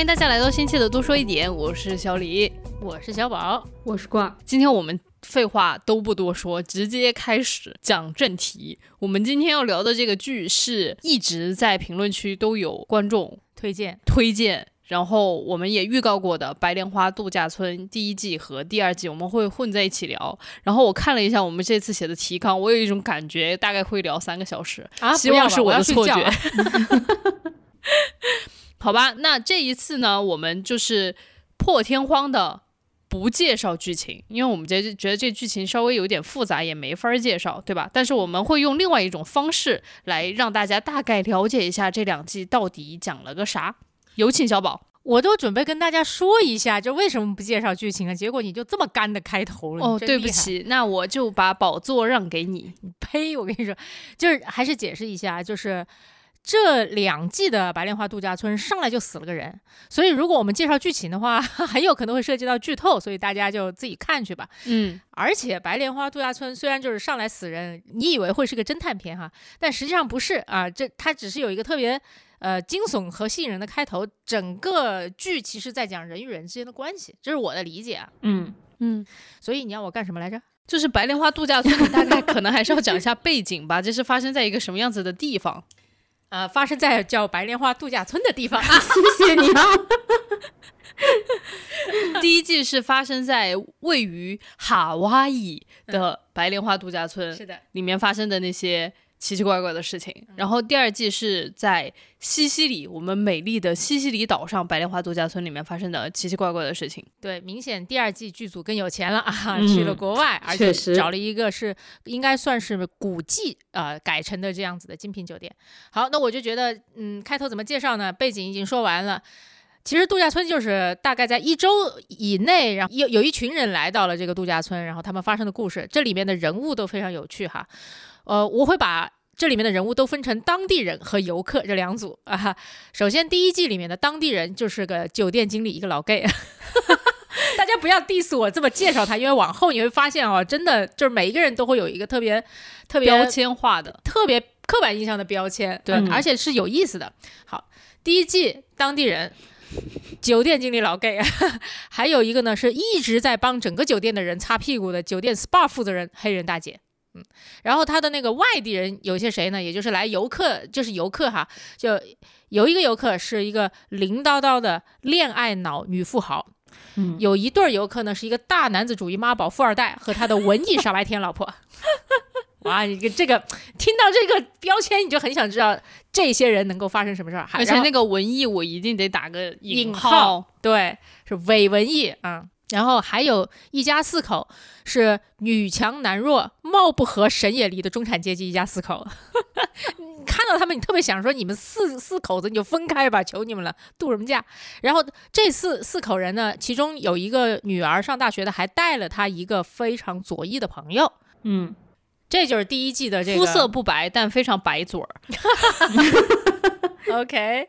欢迎大家来到新期的多说一点，我是小李，我是小宝，我是挂。今天我们废话都不多说，直接开始讲正题。我们今天要聊的这个剧是一直在评论区都有观众推荐推荐，然后我们也预告过的《白莲花度假村》第一季和第二季，我们会混在一起聊。然后我看了一下我们这次写的提纲，我有一种感觉，大概会聊三个小时，啊！希望是我的错觉。觉。好吧，那这一次呢，我们就是破天荒的不介绍剧情，因为我们觉得觉得这剧情稍微有点复杂，也没法介绍，对吧？但是我们会用另外一种方式来让大家大概了解一下这两季到底讲了个啥。有请小宝。我都准备跟大家说一下，就为什么不介绍剧情啊？结果你就这么干的开头了。哦，对不起，那我就把宝座让给你你。呸！我跟你说，就是还是解释一下，就是。这两季的《白莲花度假村》上来就死了个人，所以如果我们介绍剧情的话，很有可能会涉及到剧透，所以大家就自己看去吧。嗯，而且《白莲花度假村》虽然就是上来死人，你以为会是个侦探片哈，但实际上不是啊，这它只是有一个特别呃惊悚和吸引人的开头，整个剧其实在讲人与人之间的关系，这是我的理解啊。嗯嗯，所以你要我干什么来着？就是《白莲花度假村》，大概可能还是要讲一下背景吧，这是发生在一个什么样子的地方。呃，发生在叫白莲花度假村的地方。谢谢你啊。第一季是发生在位于夏威夷的白莲花度假村，是的，里面发生的那些。奇奇怪怪的事情，然后第二季是在西西里，我们美丽的西西里岛上白莲花度假村里面发生的奇奇怪怪的事情。对，明显第二季剧组更有钱了啊，去了国外，而且找了一个是应该算是古迹呃改成的这样子的精品酒店。好，那我就觉得，嗯，开头怎么介绍呢？背景已经说完了，其实度假村就是大概在一周以内，然后有有一群人来到了这个度假村，然后他们发生的故事，这里面的人物都非常有趣哈。呃，我会把这里面的人物都分成当地人和游客这两组啊。首先，第一季里面的当地人就是个酒店经理，一个老 gay。大家不要 diss 我这么介绍他，因为往后你会发现哦，真的就是每一个人都会有一个特别特别标签化的、特别刻板印象的标签，对，而且是有意思的。好，第一季当地人，酒店经理老 gay，还有一个呢是一直在帮整个酒店的人擦屁股的酒店 SPA 负责人黑人大姐。嗯，然后他的那个外地人有些谁呢？也就是来游客，就是游客哈，就有一个游客是一个零叨叨的恋爱脑女富豪，嗯，有一对游客呢是一个大男子主义妈宝富二代和他的文艺傻白甜老婆。哇，你这个听到这个标签，你就很想知道这些人能够发生什么事儿。而且那个文艺我一定得打个引号，对，是伪文艺啊。然后还有一家四口，是女强男弱、貌不合、神也离的中产阶级一家四口。看到他们，你特别想说：你们四四口子你就分开吧，求你们了，度什么假？然后这四四口人呢，其中有一个女儿上大学的，还带了她一个非常左翼的朋友。嗯，这就是第一季的这个肤色不白，但非常白嘴儿。OK。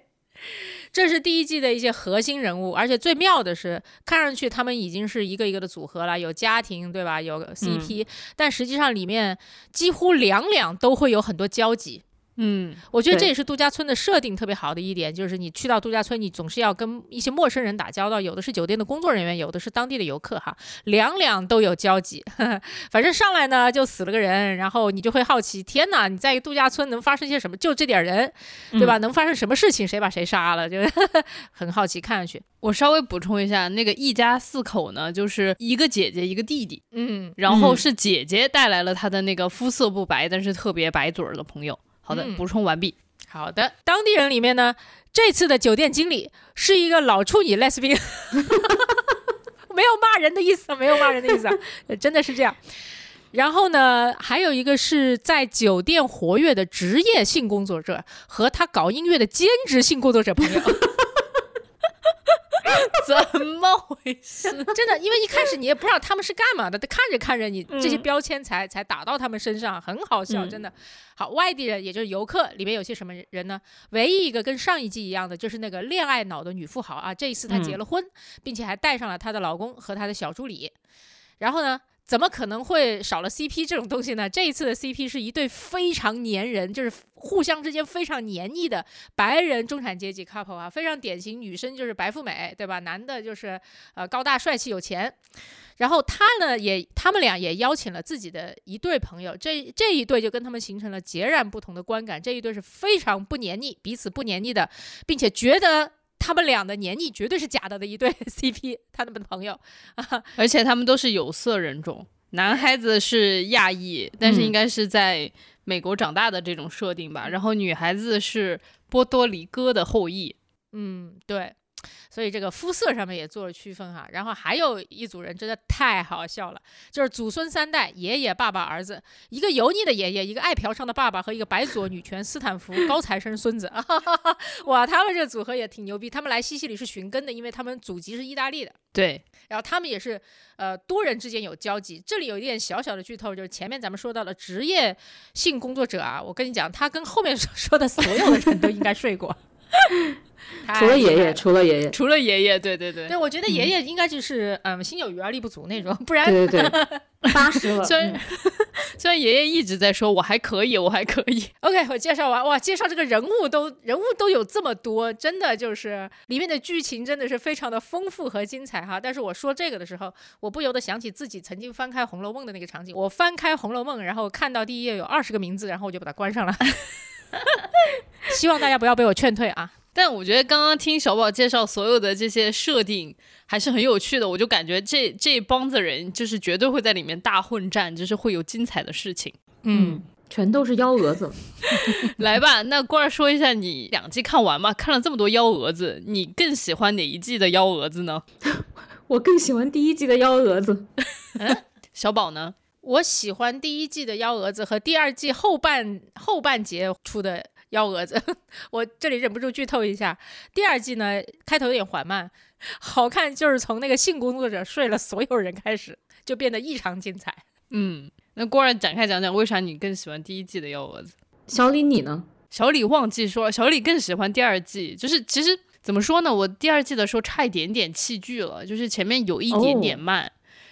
这是第一季的一些核心人物，而且最妙的是，看上去他们已经是一个一个的组合了，有家庭，对吧？有 CP，但实际上里面几乎两两都会有很多交集。嗯，我觉得这也是度假村的设定特别好的一点，就是你去到度假村，你总是要跟一些陌生人打交道，有的是酒店的工作人员，有的是当地的游客，哈，两两都有交集。反正上来呢就死了个人，然后你就会好奇，天哪，你在一个度假村能发生些什么？就这点人，对吧？能发生什么事情？谁把谁杀了？就 很好奇看上去。我稍微补充一下，那个一家四口呢，就是一个姐姐一个弟弟，嗯，然后是姐姐带来了她的那个肤色不白但是特别白嘴儿的朋友。好的，补充完毕。好的，当地人里面呢，这次的酒店经理是一个老处女 lesbian，没有骂人的意思，没有骂人的意思，真的是这样。然后呢，还有一个是在酒店活跃的职业性工作者和他搞音乐的兼职性工作者朋友。怎么回事？真的，因为一开始你也不知道他们是干嘛的，看着看着，你这些标签才才打到他们身上，很好笑，真的。好，外地人也就是游客里面有些什么人呢？唯一一个跟上一季一样的，就是那个恋爱脑的女富豪啊，这一次她结了婚，并且还带上了她的老公和她的小助理。然后呢？怎么可能会少了 CP 这种东西呢？这一次的 CP 是一对非常粘人，就是互相之间非常黏腻的白人中产阶级 couple 啊，非常典型，女生就是白富美，对吧？男的就是呃高大帅气有钱。然后他呢，也他们俩也邀请了自己的一对朋友，这这一对就跟他们形成了截然不同的观感。这一对是非常不黏腻，彼此不黏腻的，并且觉得他们俩的黏腻绝对是假的的一对 CP，他们的朋友。啊，而且他们都是有色人种，男孩子是亚裔，但是应该是在美国长大的这种设定吧，然后女孩子是波多黎各的后裔，嗯，对。所以这个肤色上面也做了区分哈，然后还有一组人真的太好笑了，就是祖孙三代，爷爷、爸爸、儿子，一个油腻的爷爷，一个爱嫖娼的爸爸和一个白左女权斯坦福高材生孙子，哇，他们这组合也挺牛逼，他们来西西里是寻根的，因为他们祖籍是意大利的，对，然后他们也是呃多人之间有交集，这里有一点小小的剧透，就是前面咱们说到的职业性工作者啊，我跟你讲，他跟后面说的所有的人都应该睡过。除了爷爷，除了爷爷，除了爷爷，对对对，对我觉得爷爷应该就是嗯，心有余而力不足那种，不然对对对，八十了。虽然 虽然爷爷一直在说我还可以，我还可以。OK，我介绍完哇，介绍这个人物都人物都有这么多，真的就是里面的剧情真的是非常的丰富和精彩哈。但是我说这个的时候，我不由得想起自己曾经翻开《红楼梦》的那个场景。我翻开《红楼梦》，然后看到第一页有二十个名字，然后我就把它关上了。希望大家不要被我劝退啊！但我觉得刚刚听小宝介绍所有的这些设定还是很有趣的，我就感觉这这帮子人就是绝对会在里面大混战，就是会有精彩的事情。嗯，全都是幺蛾子。来吧，那官儿说一下，你两季看完嘛？看了这么多幺蛾子，你更喜欢哪一季的幺蛾子呢？我更喜欢第一季的幺蛾子。小宝呢？我喜欢第一季的幺蛾子和第二季后半后半节出的。幺蛾子，我这里忍不住剧透一下，第二季呢开头有点缓慢，好看就是从那个性工作者睡了所有人开始，就变得异常精彩。嗯，那郭然展开讲讲，为啥你更喜欢第一季的幺蛾子？小李你呢？小李忘记说，小李更喜欢第二季，就是其实怎么说呢，我第二季的时候差一点点弃剧了，就是前面有一点点慢。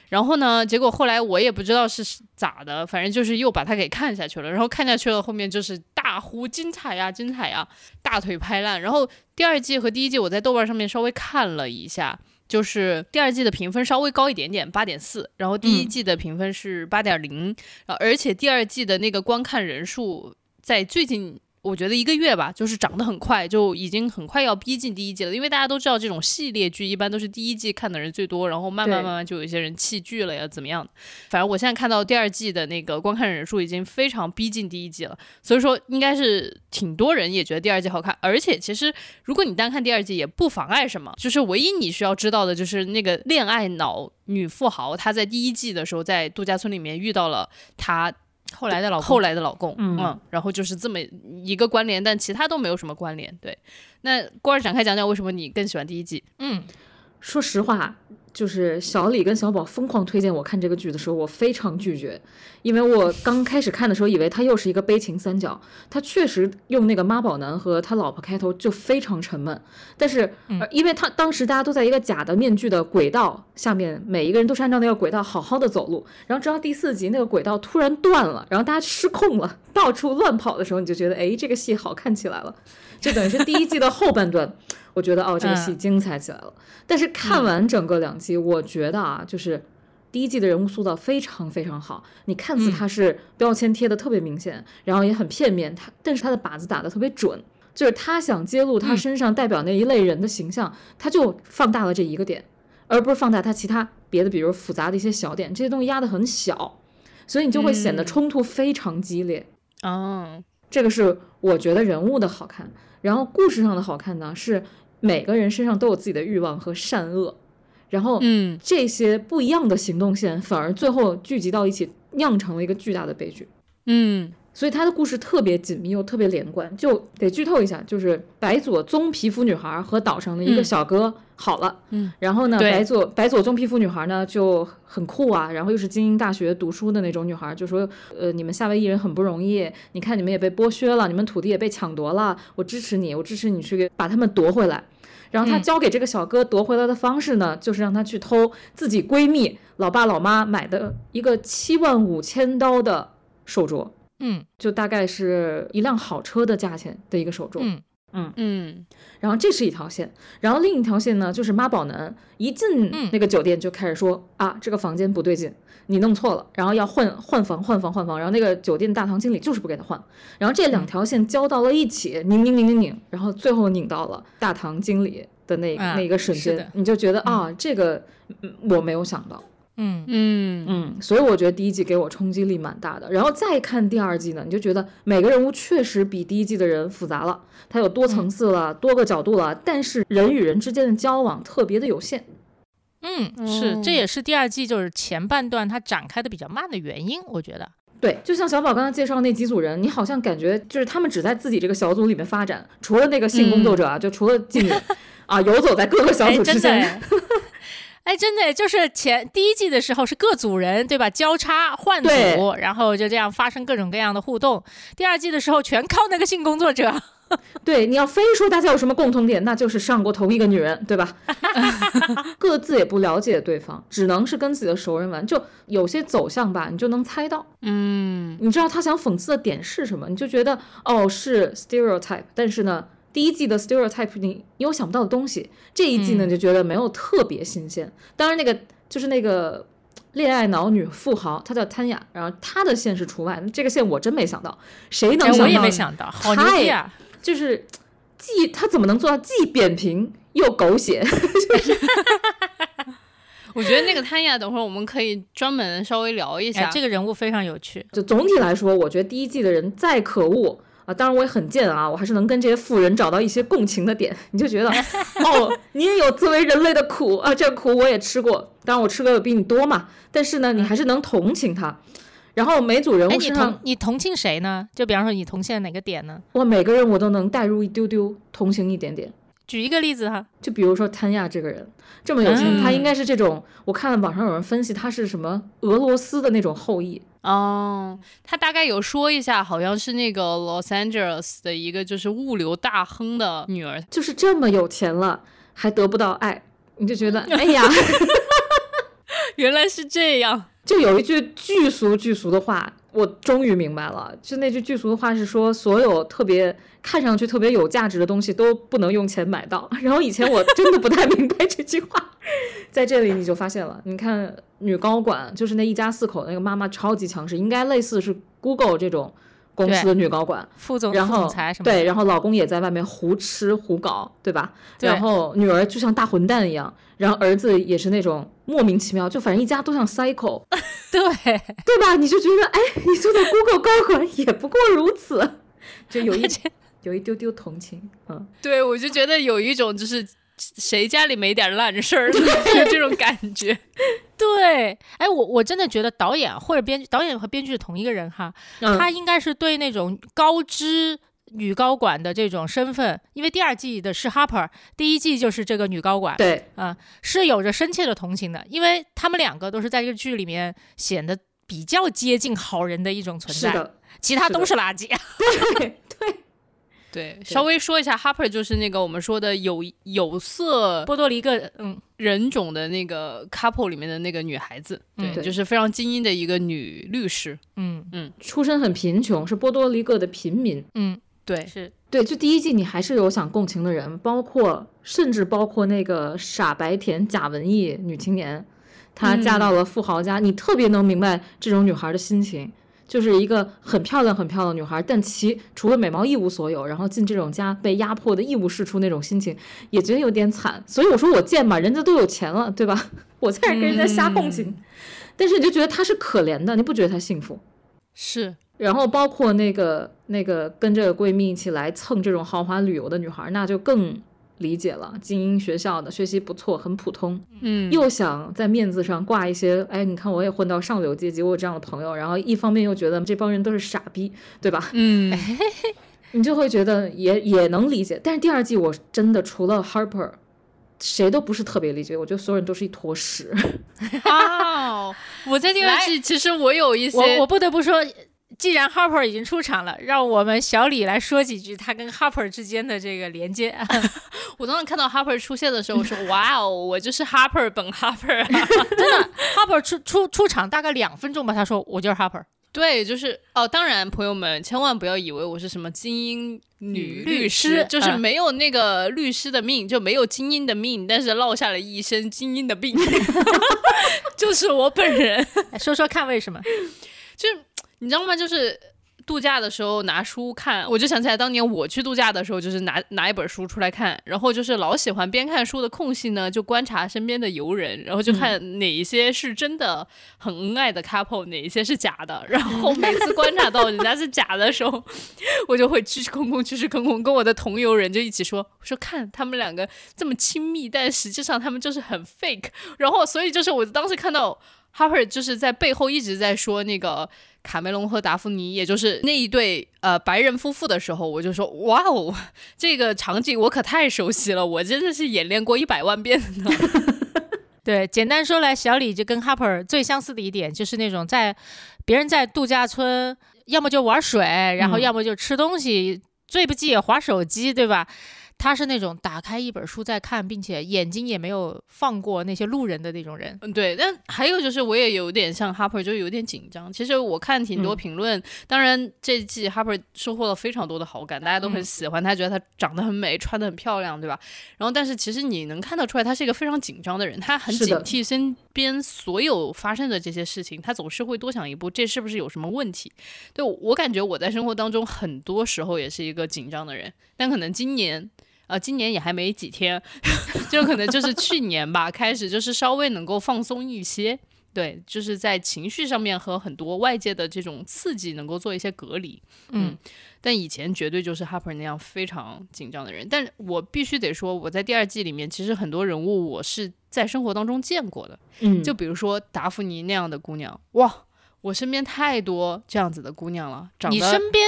然后呢？结果后来我也不知道是咋的，反正就是又把它给看下去了。然后看下去了，后面就是大呼精彩呀，精彩呀，大腿拍烂。然后第二季和第一季我在豆瓣上面稍微看了一下，就是第二季的评分稍微高一点点，八点四。然后第一季的评分是八点零，而且第二季的那个观看人数在最近。我觉得一个月吧，就是涨得很快，就已经很快要逼近第一季了。因为大家都知道，这种系列剧一般都是第一季看的人最多，然后慢慢慢慢就有一些人弃剧了呀，怎么样的？反正我现在看到第二季的那个观看人数已经非常逼近第一季了，所以说应该是挺多人也觉得第二季好看。而且其实如果你单看第二季也不妨碍什么，就是唯一你需要知道的就是那个恋爱脑女富豪，她在第一季的时候在度假村里面遇到了她。后来的老后来的老公，嗯，然后就是这么一个关联，但其他都没有什么关联。对，那郭儿展开讲讲为什么你更喜欢第一季？嗯，说实话。就是小李跟小宝疯狂推荐我看这个剧的时候，我非常拒绝，因为我刚开始看的时候以为他又是一个悲情三角，他确实用那个妈宝男和他老婆开头就非常沉闷，但是因为他当时大家都在一个假的面具的轨道下面，每一个人都是按照那个轨道好好的走路，然后直到第四集那个轨道突然断了，然后大家失控了，到处乱跑的时候，你就觉得哎，这个戏好看起来了，就等于是第一季的后半段。我觉得哦，这个戏精彩起来了。但是看完整个两季，我觉得啊，就是第一季的人物塑造非常非常好。你看似他是标签贴的特别明显，然后也很片面，他但是他的靶子打的特别准。就是他想揭露他身上代表那一类人的形象，他就放大了这一个点，而不是放大他其他别的，比如复杂的一些小点，这些东西压得很小，所以你就会显得冲突非常激烈。哦，这个是我觉得人物的好看，然后故事上的好看呢是。每个人身上都有自己的欲望和善恶，然后，嗯，这些不一样的行动线反而最后聚集到一起，酿成了一个巨大的悲剧。嗯。所以他的故事特别紧密又特别连贯，就得剧透一下，就是白左棕皮肤女孩和岛上的一个小哥好了，嗯，然后呢，白左白左棕皮肤女孩呢就很酷啊，然后又是精英大学读书的那种女孩，就说，呃，你们夏威夷人很不容易，你看你们也被剥削了，你们土地也被抢夺了，我支持你，我支持你去给把他们夺回来。然后他交给这个小哥夺回来的方式呢，就是让他去偷自己闺蜜老爸老妈买的一个七万五千刀的手镯。嗯，就大概是一辆好车的价钱的一个手镯。嗯嗯。嗯，然后这是一条线，然后另一条线呢，就是妈宝男一进那个酒店就开始说、啊，这个房间不对劲，你弄错了，然后要换换房换房换房，然后那个酒店大堂经理就是不给他换，然后这两条线交到了一起，拧拧拧拧拧，然后最后拧到了大堂经理的那、啊那一个瞬间，你就觉得啊，这个嗯我没有想到。嗯嗯嗯，所以我觉得第一季给我冲击力蛮大的。然后再看第二季呢，你就觉得每个人物确实比第一季的人复杂了，他有多层次了，多个角度了，但是人与人之间的交往特别的有限。嗯，是，这哦也是第二季就是前半段它展开的比较慢的原因，我觉得。对，就像小宝刚才介绍那几组人，你好像感觉就是他们只在自己这个小组里面发展，除了那个性工作者啊，就除了妓女啊，游走在各个小哎，组之间。哎，哎，真的就是前第一季的时候是各组人对吧？交叉换组，然后就这样发生各种各样的互动。第二季的时候全靠那个性工作者。对，你要非说大家有什么共同点，那就是上过同一个女人，对吧？各自也不了解对方，只能是跟自己的熟人玩。就有些走向吧，你就能猜到，嗯你知道他想讽刺的点是什么，你就觉得哦是 stereotype，但是呢，第一季的 stereotype 你你有想不到的东西，这一季呢就觉得没有特别新鲜。当然那个就是那个。恋爱脑女富豪，她叫潘雅，然后她的线是除外，这个线我真没想到，谁能想到？哎我也没想到，好牛逼啊！就是既她怎么能做到既扁平又狗血？我觉得那个潘雅，等会儿我们可以专门稍微聊一下。哎，这个人物非常有趣。就总体来说，我觉得第一季的人再可恶啊，当然我也很贱啊，我还是能跟这些富人找到一些共情的点。你就觉得哦，你也有作为人类的苦啊，这个苦我也吃过，当然我吃的比你多嘛，但是呢，你还是能同情他。然后每组人物身上同，你同情谁呢？就比方说你同情哪个点呢？我每个人我都能带入一丢丢，同情一点点。举一个例子哈。就比如说谭亚这个人这么有钱，嗯他应该是这种，我看网上有人分析他是什么俄罗斯的那种后裔，哦，他大概有说一下，好像是那个 Los Angeles 的一个就是物流大亨的女儿。就是这么有钱了还得不到爱，你就觉得 哎呀，原来是这样。就有一句巨俗巨俗的话，我终于明白了，就那句巨俗的话是说，所有特别看上去特别有价值的东西都不能用钱买到。然后以前我真的不太明白这句话，在这里你就发现了，你看女高管就是那一家四口那个妈妈超级强势，应该类似是 Google 这种公司的女高管。副总、然后副总裁什么？对，然后老公也在外面胡吃胡搞，对吧？对然后女儿就像大混蛋一样，然后儿子也是那种莫名其妙，就反正一家都像 cycle，对，对吧？你就觉得，哎，你做的 Google 高管也不过如此，就有一有一丢丢同情，嗯，对，我就觉得有一种就是谁家里没点烂事儿，就这种感觉。对，哎，我我真的觉得导演或者编剧，导演和编剧是同一个人哈，嗯。他应该是对那种高知女高管的这种身份，因为第二季的是 Harper，第一季就是这个女高管，对，啊、是有着深切的同情的，因为他们两个都是在这个剧里面显得比较接近好人的一种存在，是的，其他都是垃圾。对对，稍微说一下，Harper 就是那个我们说的有有色波多黎各，嗯，人种的那个 couple 里面的那个女孩子，对，嗯对就是非常精英的一个女律师。嗯。出身很贫穷，是波多黎各的平民。嗯，对，是，对，就第一季你还是有想共情的人，包括甚至包括那个傻白甜假文艺女青年，她嫁到了富豪家，你特别能明白这种女孩的心情。就是一个很漂亮、很漂亮的女孩，但其除了美貌一无所有，然后进这种家被压迫的一无是处那种心情，也觉得有点惨。所以我说我贱嘛，人家都有钱了，对吧？我在这跟人家瞎共情，但是你就觉得她是可怜的，你不觉得她幸福？是，然后包括那个那个跟着闺蜜一起来蹭这种豪华旅游的女孩，那就更理解了。精英学校的学习不错，很普通，嗯，又想在面子上挂一些，哎，你看我也混到上流阶级，我有这样的朋友。然后一方面又觉得这帮人都是傻逼，对吧？嗯，你就会觉得也也能理解。但是第二季我真的除了 Harper。谁都不是特别理解，我觉得所有人都是一坨屎。哦，我在第二季其实我有一些，我我不得不说。既然 Harper 已经出场了，让我们小李来说几句他跟 Harper 之间的这个连接。我当时看到 Harper 出现的时候，我说 哇哦，我就是 Harper 本 Harper 啊。Harper 出出出场大概两分钟吧，他说我就是 Harper，对，就是哦，当然，朋友们千万不要以为我是什么精英女律师，就是没有那个律师的命，就没有精英的命，但是落下了一身精英的病，就是我本人。说说看为什么？就是你知道吗？就是。度假的时候拿书看，我就想起来当年我去度假的时候，就是拿拿一本书出来看，然后就是老喜欢边看书的空隙呢，就观察身边的游人，然后就看哪一些是真的很恩爱的 couple，哪一些是假的。然后每次观察到人家是假的时候，我就会屈屈空空，去去空空，跟我的同游人就一起说，我说看他们两个这么亲密，但实际上他们就是很 fake。然后所以就是我当时看到 Harper 就是在背后一直在说那个。卡梅隆和达芙妮，也就是那一对呃白人夫妇的时候，我就说哇哦，这个场景我可太熟悉了，我真的是演练过一百万遍呢。对，简单说来，小李就跟 Harper 最相似的一点就是那种在别人在度假村，要么就玩水，然后要么就吃东西，最不济也划手机，对吧？他是那种打开一本书在看，并且眼睛也没有放过那些路人的那种人。嗯，对。但还有就是，我也有点像 Harper，就有点紧张。其实我看挺多评论，当然这季 Harper 收获了非常多的好感，大家都很喜欢他，觉得他长得很美，穿得很漂亮，对吧？然后，但是其实你能看得出来，他是一个非常紧张的人，他很警惕身边所有发生的这些事情，他总是会多想一步，这是不是有什么问题？对我感觉我在生活当中很多时候也是一个紧张的人，但可能今年。呃，今年也还没几天，就可能就是去年吧，开始就是稍微能够放松一些，对，就是在情绪上面和很多外界的这种刺激能够做一些隔离，嗯，但以前绝对就是 Harper 那样非常紧张的人，但我必须得说，我在第二季里面，其实很多人物我是在生活当中见过的，嗯，就比如说达芙妮那样的姑娘，哇，我身边太多这样子的姑娘了，长得你身边。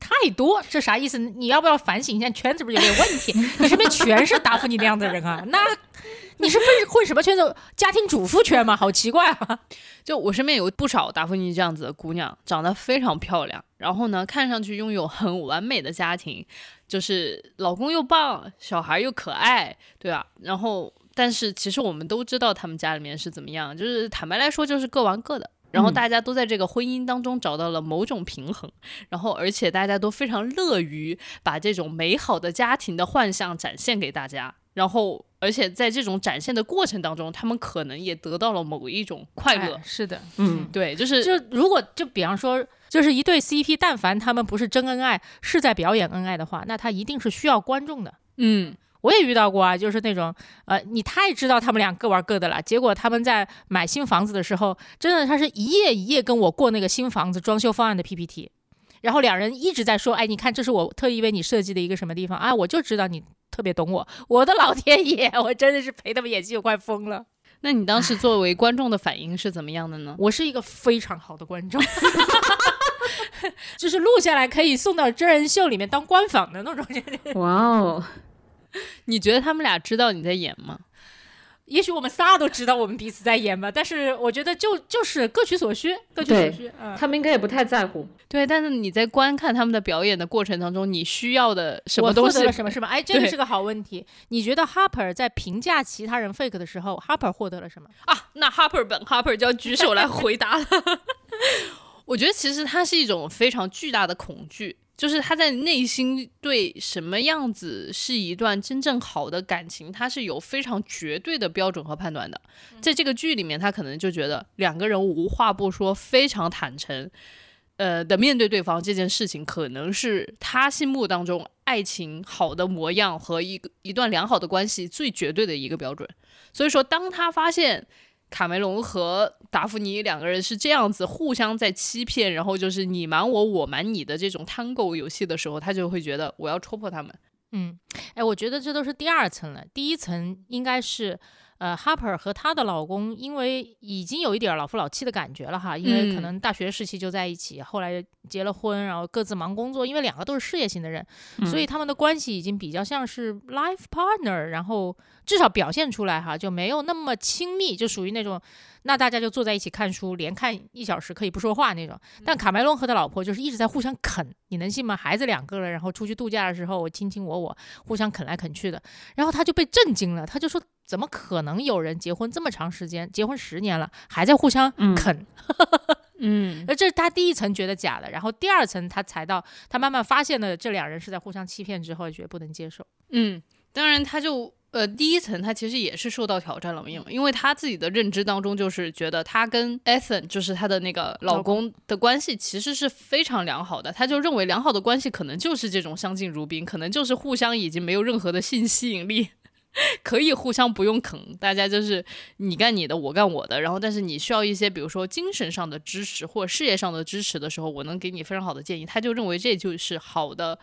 太多，这啥意思？你要不要反省一下圈子？不是有点问题？你身边全是答复你那样的人啊？那你是混混什么圈子？家庭主妇圈吗？好奇怪啊！就我身边有不少达芙妮这样子的姑娘，长得非常漂亮，然后呢，看上去拥有很完美的家庭，就是老公又棒，小孩又可爱，对吧？然后，但是其实我们都知道他们家里面是怎么样，就是坦白来说，就是各玩各的。然后大家都在这个婚姻当中找到了某种平衡，然后而且大家都非常乐于把这种美好的家庭的幻象展现给大家，然后而且在这种展现的过程当中，他们可能也得到了某一种快乐。是的，嗯，对，就是就如果就比方说，就是一对 CP，但凡他们不是真恩爱，是在表演恩爱的话，那他一定是需要观众的。嗯。我也遇到过啊，就是那种，呃，你太知道他们俩各玩各的了。结果他们在买新房子的时候，真的他是一页一页跟我过那个新房子装修方案的 PPT，然后两人一直在说，哎，你看这是我特意为你设计的一个什么地方啊，我就知道你特别懂我。我的老天爷，我真的是陪他们演戏我快疯了。那你当时作为观众的反应是怎么样的呢？我是一个非常好的观众，就是录下来可以送到真人秀里面当官访的那种。哇哦。你觉得他们俩知道你在演吗？也许我们仨都知道我们彼此在演吧，但是我觉得就就是各取所需，各取所需。他们应该也不太在乎。对，但是你在观看他们的表演的过程当中，你需要的什么东西？什么？是吧？哎，这个是个好问题。你觉得 Harper 在评价其他人 fake 的时候，Harper 获得了什么啊？那 Harper 本 Harper 就要举手来回答了。我觉得其实它是一种非常巨大的恐惧。就是他在内心对什么样子是一段真正好的感情，他是有非常绝对的标准和判断的。在这个剧里面，他可能就觉得两个人无话不说，非常坦诚，呃的面对对方这件事情，可能是他心目当中爱情好的模样和一个一段良好的关系最绝对的一个标准。所以说，当他发现。卡梅隆和达芙妮两个人是这样子互相在欺骗，然后就是你瞒我，我瞒你的这种 tango 游戏的时候，他就会觉得我要戳破他们。嗯，哎，我觉得这都是第二层了，第一层应该是。呃，Harper 和她的老公因为已经有一点老夫老妻的感觉了哈，因为可能大学时期就在一起，后来结了婚，然后各自忙工作，因为两个都是事业型的人，所以他们的关系已经比较像是 life partner，然后至少表现出来哈就没有那么亲密，就属于那种。那大家就坐在一起看书，连看一小时可以不说话那种。但卡梅隆和他老婆就是一直在互相啃，你能信吗？孩子两个了，然后出去度假的时候，我卿卿我我，互相啃来啃去的。然后他就被震惊了，他就说：“怎么可能有人结婚这么长时间，结婚十年了，还在互相啃？” 嗯，而这是他第一层觉得假的，然后第二层他才到他慢慢发现了这两人是在互相欺骗之后，觉得不能接受。嗯，当然他就。呃，第一层他其实也是受到挑战了，因为因为他自己的认知当中就是觉得他跟 Ethan 就是他的那个老公的关系其实是非常良好的，他就认为良好的关系可能就是这种相敬如宾，可能就是互相已经没有任何的性吸引力，可以互相不用啃，大家就是你干你的，我干我的，然后但是你需要一些比如说精神上的支持或事业上的支持的时候，我能给你非常好的建议，他就认为这就是好的。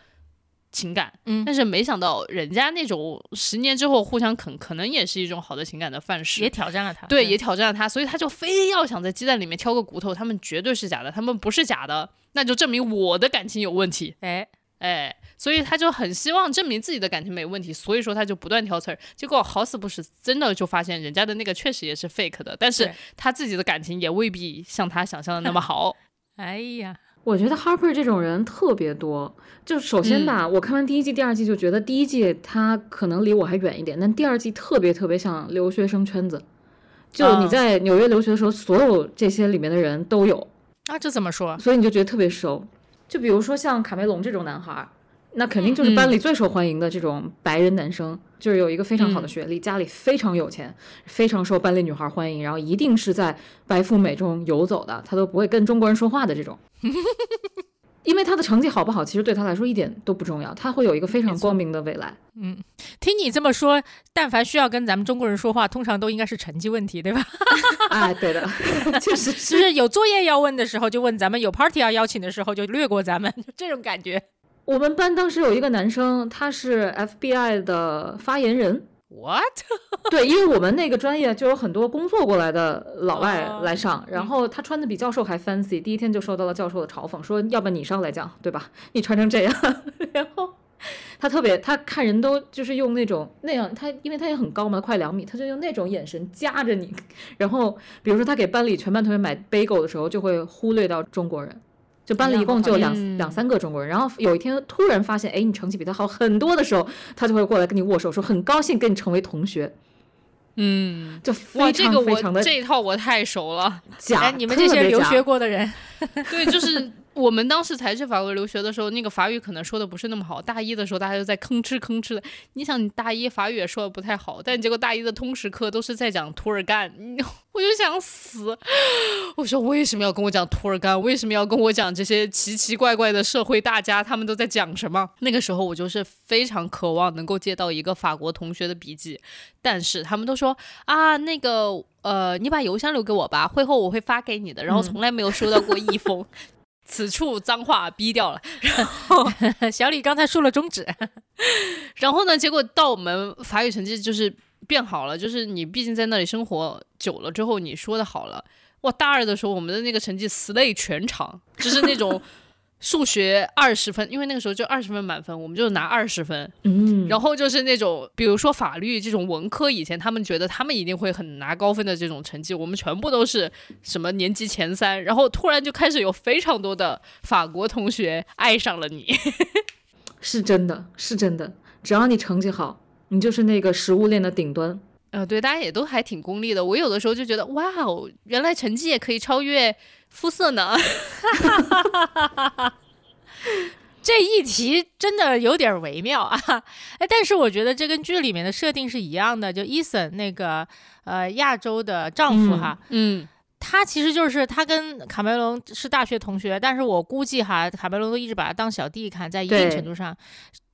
情感，嗯，但是没想到人家那种十年之后互相啃，可能也是一种好的情感的范式，也挑战了他，对，也挑战了他，所以他就非要想在鸡蛋里面挑个骨头，他们绝对是假的，他们不是假的，那就证明我的感情有问题，哎。哎，所以他就很希望证明自己的感情没问题，所以说他就不断挑刺儿，结果好死不死，真的就发现人家的那个确实也是 fake 的，但是他自己的感情也未必像他想象的那么好，哎呀。我觉得 Harper 这种人特别多。就首先吧，我看完第一季、第二季就觉得第一季他可能离我还远一点，但第二季特别特别像留学生圈子。就你在纽约留学的时候，所有这些里面的人都有。啊，这怎么说？所以你就觉得特别熟。就比如说像卡梅隆这种男孩。那肯定就是班里最受欢迎的这种白人男生，就是有一个非常好的学历，家里非常有钱，非常受班里女孩欢迎，然后一定是在白富美中游走的，他都不会跟中国人说话的这种。因为他的成绩好不好，其实对他来说一点都不重要，他会有一个非常光明的未来。嗯，听你这么说，但凡需要跟咱们中国人说话，通常都应该是成绩问题，对吧？啊，对的，确实是有作业要问的时候就问咱们，有 party 要邀请的时候就略过咱们，就这种感觉。我们班当时有一个男生，他是 FBI 的发言人。What？对，因为我们那个专业就有很多工作过来的老外来上，然后他穿的比教授还 fancy，第一天就受到了教授的嘲讽，说要不你上来讲，对吧？你穿成这样，然后他特别，他看人都就是用那种那样，他因为他也很高嘛，快两米，他就用那种眼神夹着你，然后比如说他给班里全班同学买 bagel 的时候，就会忽略到中国人。就班里一共就两两三个中国人，然后有一天突然发现，哎，你成绩比他好很多的时候，他就会过来跟你握手，说很高兴跟你成为同学。嗯，就非常非常的这一套我太熟了。假，你们这些留学过的人，对，就是。我们当时才去法国留学的时候，那个法语可能说的不是那么好。大一的时候，大家就在吭哧吭哧的。你想，你大一法语也说的不太好，但结果大一的通识课都是在讲涂尔干，我就想死。我说为什么要跟我讲涂尔干？为什么要跟我讲这些奇奇怪怪的社会大家？他们都在讲什么？那个时候我就是非常渴望能够借到一个法国同学的笔记，但是他们都说啊，那个呃，你把邮箱留给我吧，会后我会发给你的。然后从来没有收到过一封。此处脏话逼掉了，然 后小李刚才竖了中指，然后呢，结果到我们法语成绩就是变好了，就是你毕竟在那里生活久了之后，你说的好了，哇，大二的时候我们的那个成绩 slay 全场，就是那种。数学二十分，因为那个时候就二十分满分，我们就拿二十分。嗯，然后就是那种，比如说法律这种文科，以前他们觉得他们一定会很拿高分的这种成绩，我们全部都是什么年级前三。然后突然就开始有非常多的法国同学爱上了你，是真的，是真的。只要你成绩好，你就是那个食物链的顶端。呃，对，大家也都还挺功利的。我有的时候就觉得，哇哦，原来成绩也可以超越。肤色呢？这一题真的有点微妙啊！哎，但是我觉得这跟剧里面的设定是一样的。就伊森那个呃亚洲的丈夫哈，嗯，他其实就是他跟卡梅隆是大学同学，但是我估计哈，卡梅隆都一直把他当小弟看，在一定程度上。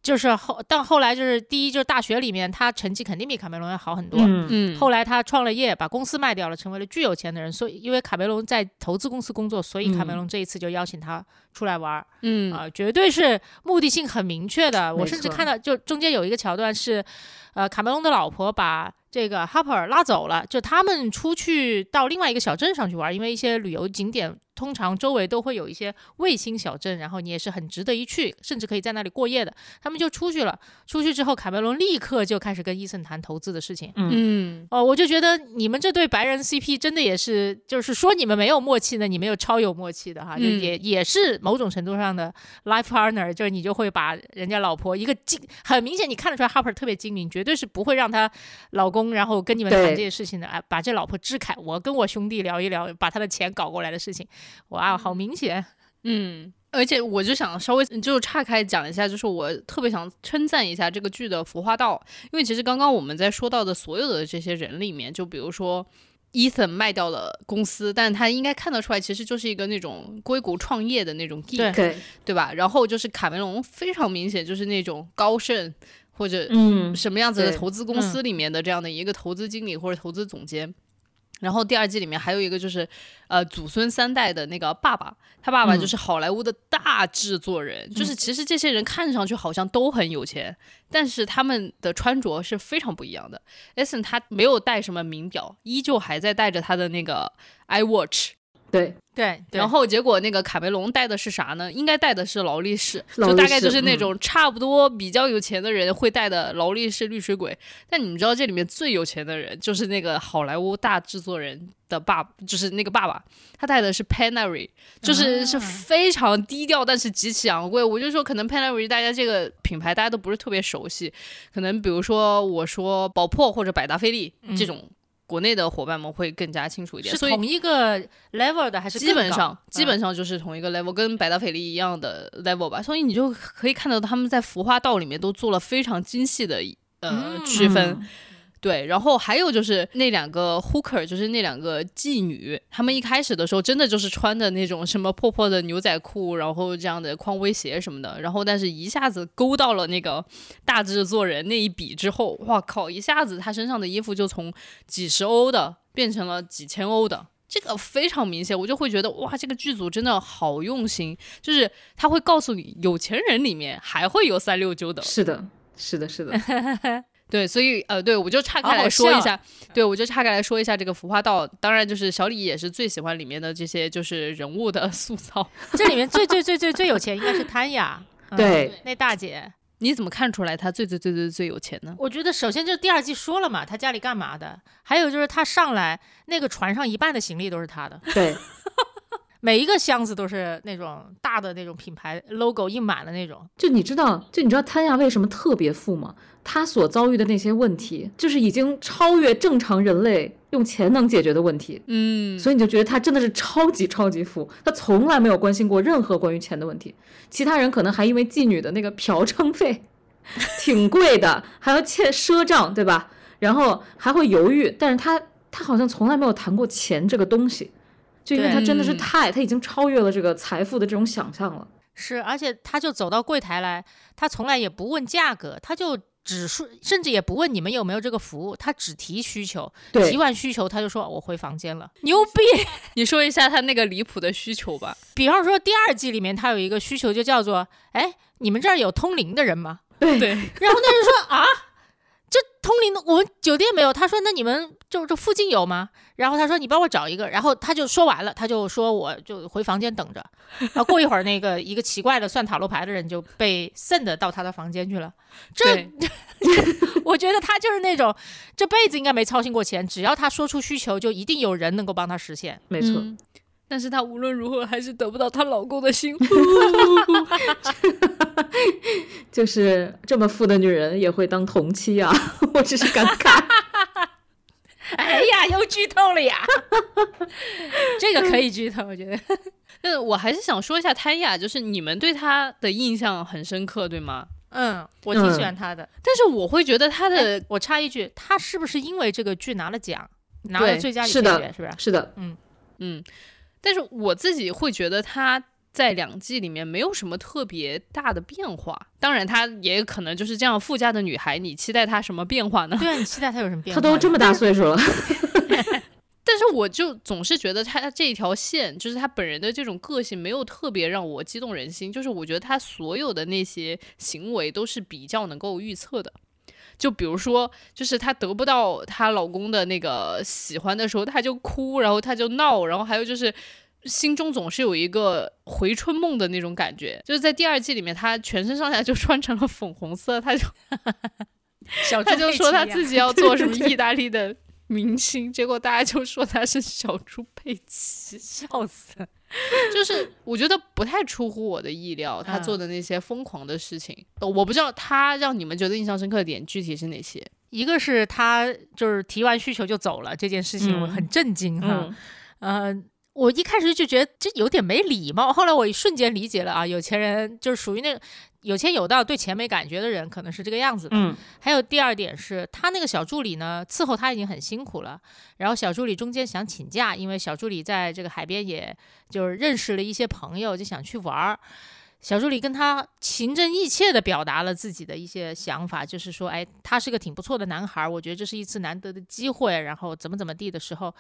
就是后，但后来就是第一，就是大学里面他成绩肯定比卡梅隆要好很多。嗯嗯。后来他创了业，把公司卖掉了，成为了巨有钱的人。所以，因为卡梅隆在投资公司工作，所以卡梅隆这一次就邀请他出来玩儿。嗯啊，绝对是目的性很明确的。我甚至看到，就中间有一个桥段是，呃，卡梅隆的老婆把这个哈珀拉走了，就他们出去到另外一个小镇上去玩，因为一些旅游景点。通常周围都会有一些卫星小镇，然后你也是很值得一去，甚至可以在那里过夜的。他们就出去了，出去之后，卡梅隆立刻就开始跟伊森谈投资的事情。嗯，哦，我就觉得你们这对白人 CP 真的也是，就是说你们没有默契呢，你们有超有默契的哈，就也也是某种程度上的 life partner，就是你就会把人家老婆一个精，很明显你看得出来 Harper 特别精明，绝对是不会让他老公。然后跟你们谈这些事情的，啊，把这老婆支开，我跟我兄弟聊一聊，把他的钱搞过来的事情，哇，好明显，嗯。而且我就想稍微就岔开讲一下，就是我特别想称赞一下这个剧的服化道，因为其实刚刚我们在说到的所有的这些人里面，就比如说，Ethan 卖掉了公司，但他应该看得出来，其实就是一个那种硅谷创业的那种 geek，对对吧？然后就是卡梅隆非常明显就是那种高盛或者嗯什么样子的投资公司里面的这样的一个投资经理或者投资总监。然后第二季里面还有一个就是，呃，祖孙三代的那个爸爸，他爸爸就是好莱坞的大制作人，就是其实这些人看上去好像都很有钱，但是他们的穿着是非常不一样的。e s s e n 他没有戴什么名表，依旧还在戴着他的那个 iWatch。对对，然后结果那个卡梅隆带的是啥呢？应该带的是劳力士，就大概就是那种差不多比较有钱的人会带的劳力士绿水鬼。但你们知道这里面最有钱的人就是那个好莱坞大制作人的爸，就是那个爸爸，他带的是 Panerai，就是是非常低调，但是极其昂贵。我就说可能 Panerai 大家这个品牌大家都不是特别熟悉，可能比如说我说宝珀或者百达翡丽这种。国内的伙伴们会更加清楚一点，是同一个 level 的还是基本上基本上就是同一个 level，跟百达翡丽一样的 level 吧。所以你就可以看到他们在服化道里面都做了非常精细的呃区分。对，然后还有就是那两个 hooker，就是那两个妓女，他们一开始的时候真的就是穿的那种什么破破的牛仔裤，然后这样的匡威鞋什么的，然后但是一下子勾到了那个大制作人那一笔之后，哇靠，一下子他身上的衣服就从几十欧的变成了几千欧的，这个非常明显，我就会觉得哇，这个剧组真的好用心，就是他会告诉你，有钱人里面还会有三六九等，是的，是的，是的。对，所以呃，对我就岔开来说一下，对我就岔开来说一下这个《浮化道》。当然，就是小李也是最喜欢里面的这些就是人物的 塑造。这里面最最最最最有钱应该是谭雅，对，那大姐。你怎么看出来她最最最最最有钱呢？我觉得首先就是第二季说了嘛，她家里干嘛的？还有就是她上来那个船上一半的行李都是她的。对。每一个箱子都是那种大的那种品牌 logo 印满了那种。就你知道，就你知道潘亚为什么特别富吗？他所遭遇的那些问题，就是已经超越正常人类用钱能解决的问题。嗯，所以你就觉得他真的是超级超级富，他从来没有关心过任何关于钱的问题。其他人可能还因为妓女的那个嫖娼费挺贵的，还要欠赊账，对吧？然后还会犹豫，但是他他好像从来没有谈过钱这个东西。就因为他真的是太，他已经超越了这个财富的这种想象了。是，而且他就走到柜台来，他从来也不问价格，他就只说，甚至也不问你们有没有这个服务，他只提需求。提完需求他就说我回房间了，牛逼！你说一下他那个离谱的需求吧。比方说第二季里面他有一个需求就叫做，哎，你们这儿有通灵的人吗？对对。然后那人说啊。这通灵的我们酒店没有，他说那你们就这附近有吗？然后他说你帮我找一个，然后他就说完了，他就说我就回房间等着。然后过一会儿，那个一个奇怪的算塔罗牌的人就被 send 到他的房间去了。这 我觉得他就是那种这辈子应该没操心过钱，只要他说出需求，就一定有人能够帮他实现。没错。但是她无论如何还是得不到她老公的心，就是这么富的女人也会当同妻啊！我只是感慨。哎呀，又剧透了呀！这个可以剧透，我觉得。但我还是想说一下谭雅，就是你们对她的印象很深刻，对吗？嗯，我挺喜欢她的。但是我会觉得她的，我插一句，她是不是因为这个剧拿了奖，拿了最佳女配角？是不是？是的。嗯嗯。但是我自己会觉得她在两季里面没有什么特别大的变化。当然，她也可能就是这样富家的女孩，你期待她什么变化呢？对啊，你期待她有什么变化？她都这么大岁数了。但是我就总是觉得她这一条线，就是她本人的这种个性，没有特别让我激动人心。就是我觉得她所有的那些行为都是比较能够预测的。就比如说，就是她得不到她老公的那个喜欢的时候，她就哭，然后她就闹，然后还有就是心中总是有一个回春梦的那种感觉。就是在第二季里面，她全身上下就穿成了粉红色，她就 小她就说她自己要做什么 意大利的明星，结果大家就说她是小猪佩奇，笑死。就是我觉得不太出乎我的意料，他做的那些疯狂的事情，我不知道他让你们觉得印象深刻的点具体是哪些。一个是他就是提完需求就走了这件事情，我很震惊哈。呃，我一开始就觉得这有点没礼貌，后来我瞬间理解了啊，有钱人就是属于那个有钱有道、对钱没感觉的人，可能是这个样子的。嗯。还有第二点是他那个小助理呢，伺候他已经很辛苦了，然后小助理中间想请假，因为小助理在这个海边也就是认识了一些朋友，就想去玩儿。小助理跟他情真意切地表达了自己的一些想法，就是说，哎，他是个挺不错的男孩，我觉得这是一次难得的机会，然后怎么怎么地的时候，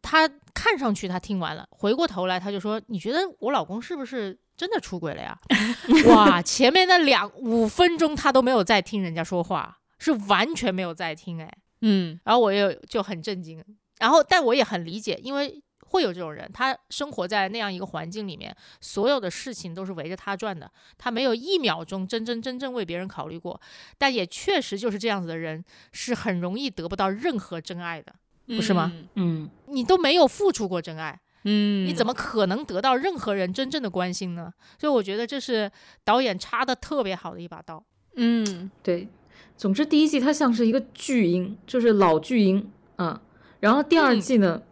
他看上去他听完了，回过头来他就说：“你觉得我老公是不是真的出轨了呀？” 哇，前面那两五分钟他都没有在听人家说话，是完全没有在听，哎，嗯，然后我又就很震惊，然后但我也很理解，因为。会有这种人，他生活在那样一个环境里面，所有的事情都是围着他转的，他没有一秒钟真真正正为别人考虑过。但也确实就是这样子的人，是很容易得不到任何真爱的，不是吗？嗯，你都没有付出过真爱，嗯，你怎么可能得到任何人真正的关心呢？所以我觉得这是导演插的特别好的一把刀。嗯，对。总之，第一季它像是一个巨婴，就是老巨婴啊。然后第二季呢？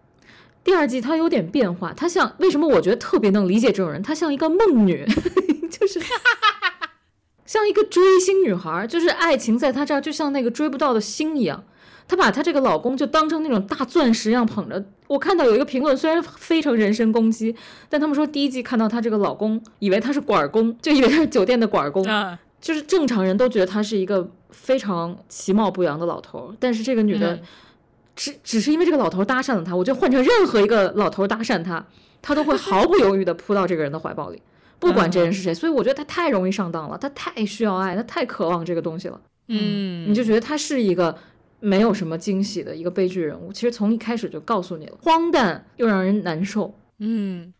第二季它有点变化，它像为什么我觉得特别能理解这种人？她像一个梦女，就是 像一个追星女孩，就是爱情在她这儿就像那个追不到的星一样。她把她这个老公就当成那种大钻石一样捧着。我看到有一个评论，虽然非常人身攻击，但他们说第一季看到她这个老公，以为他是管工，就以为他是酒店的管工，就是正常人都觉得他是一个非常其貌不扬的老头，但是这个女的。只只是因为这个老头搭讪了她，我觉得换成任何一个老头搭讪她，她都会毫不犹豫地扑到这个人的怀抱里，不管这人是谁。所以我觉得她太容易上当了，她太需要爱，她太渴望这个东西了。嗯，你就觉得她是一个没有什么惊喜的一个悲剧人物。其实从一开始就告诉你了，荒诞又让人难受。嗯，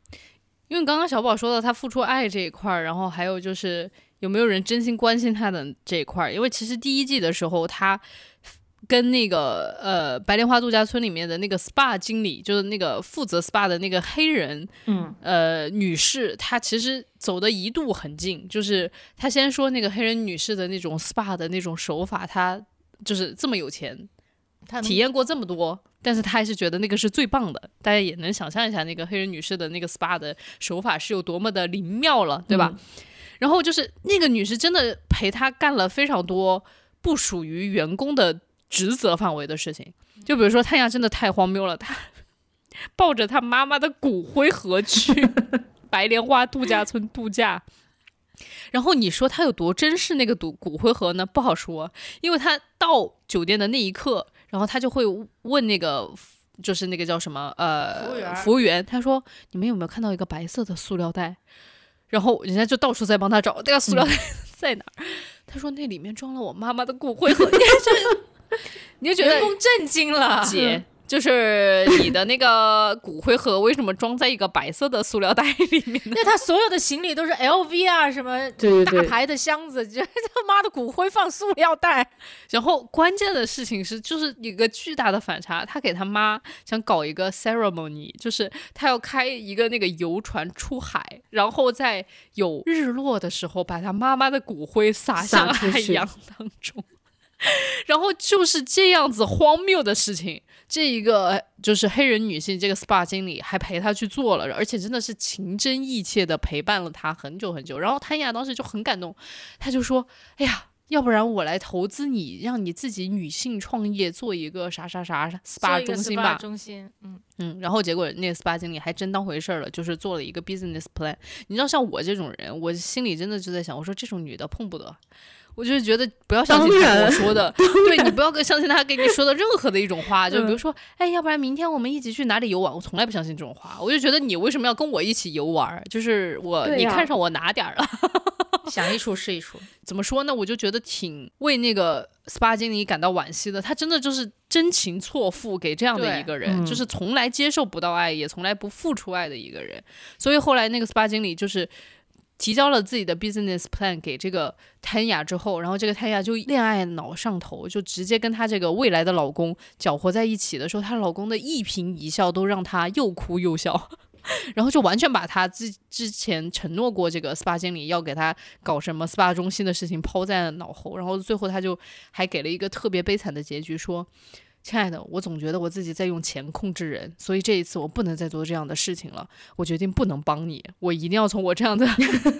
因为刚刚小宝说到他付出爱这一块儿，然后还有就是有没有人真心关心他的这一块儿。因为其实第一季的时候他。跟那个呃白莲花度假村里面的那个 SPA 经理，就是那个负责 SPA 的那个黑人，嗯，呃女士，她其实走的一度很近，就是她先说那个黑人女士的那种 SPA 的那种手法，她就是这么有钱，他体验过这么多，但是他还是觉得那个是最棒的。大家也能想象一下，那个黑人女士的那个 SPA 的手法是有多么的灵妙了，对吧？然后就是那个女士真的陪他干了非常多不属于员工的。职责范围的事情，就比如说，太阳真的太荒谬了。他抱着他妈妈的骨灰盒去 白莲花度假村度假，然后你说他有多珍视那个骨骨灰盒呢？不好说，因为他到酒店的那一刻，然后他就会问那个，就是那个叫什么呃服务员，服务员，他说你们有没有看到一个白色的塑料袋？然后人家就到处在帮他找那个塑料袋 在哪儿。他说那里面装了我妈妈的骨灰盒。你就觉得震惊了，姐，就是你的那个骨灰盒为什么装在一个白色的塑料袋里面？那他所有的行李都是 LV 啊，什么大牌的箱子，这他妈的骨灰放塑料袋。然后关键的事情是，就是一个巨大的反差，他给他妈想搞一个 ceremony，就是他要开一个那个游船出海，然后在有日落的时候把他妈妈的骨灰撒向海洋当中。然后就是这样子荒谬的事情，这一个就是黑人女性这个 SPA 经理还陪她去做了，而且真的是情真意切的陪伴了她很久很久。然后谭雅当时就很感动，她就说：“哎呀，要不然我来投资你，让你自己女性创业，做一个啥啥啥 SPA 中心吧。”中心，嗯嗯。然后结果那个 SPA 经理还真当回事儿了，就是做了一个 business plan。你知道，像我这种人，我心里真的就在想，我说这种女的碰不得。我就是觉得不要相信他跟我说的，对你不要相信他跟你说的任何的一种话，就比如说，哎，要不然明天我们一起去哪里游玩？我从来不相信这种话，我就觉得你为什么要跟我一起游玩？就是我，你看上我哪点了？想一出是一出。怎么说呢？我就觉得挺为那个 SPA 经理感到惋惜的，他真的就是真情错付给这样的一个人，就是从来接受不到爱，也从来不付出爱的一个人。所以后来那个 SPA 经理就是。提交了自己的 business plan 给这个谭雅之后，然后这个谭雅就恋爱脑上头，就直接跟她这个未来的老公搅和在一起的时候，她老公的一颦一笑都让她又哭又笑。然后就完全把他之之前承诺过这个 SPA 经理要给他搞什么 SPA 中心的事情抛在脑后，然后最后他就还给了一个特别悲惨的结局，说。亲爱的，我总觉得我自己在用钱控制人，所以这一次我不能再做这样的事情了。我决定不能帮你，我一定要从我这样的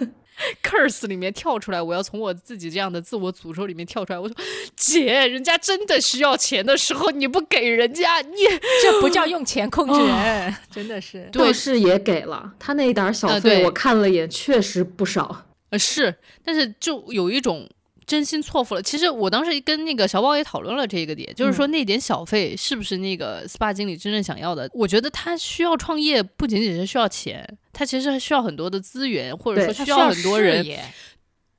curse 里面跳出来。我要从我自己这样的自我诅咒里面跳出来。我说，姐，人家真的需要钱的时候你不给人家，你 这不叫用钱控制人，真的是。对，是也给了他那一点小费，我看了也确实不少。呃，是，但是就有一种。真心错付了。其实我当时跟那个小宝也讨论了这个点，就是说那点小费是不是那个 SPA 经理真正想要的？我觉得他需要创业，不仅仅是需要钱，他其实还需要很多的资源，或者说需要很多人。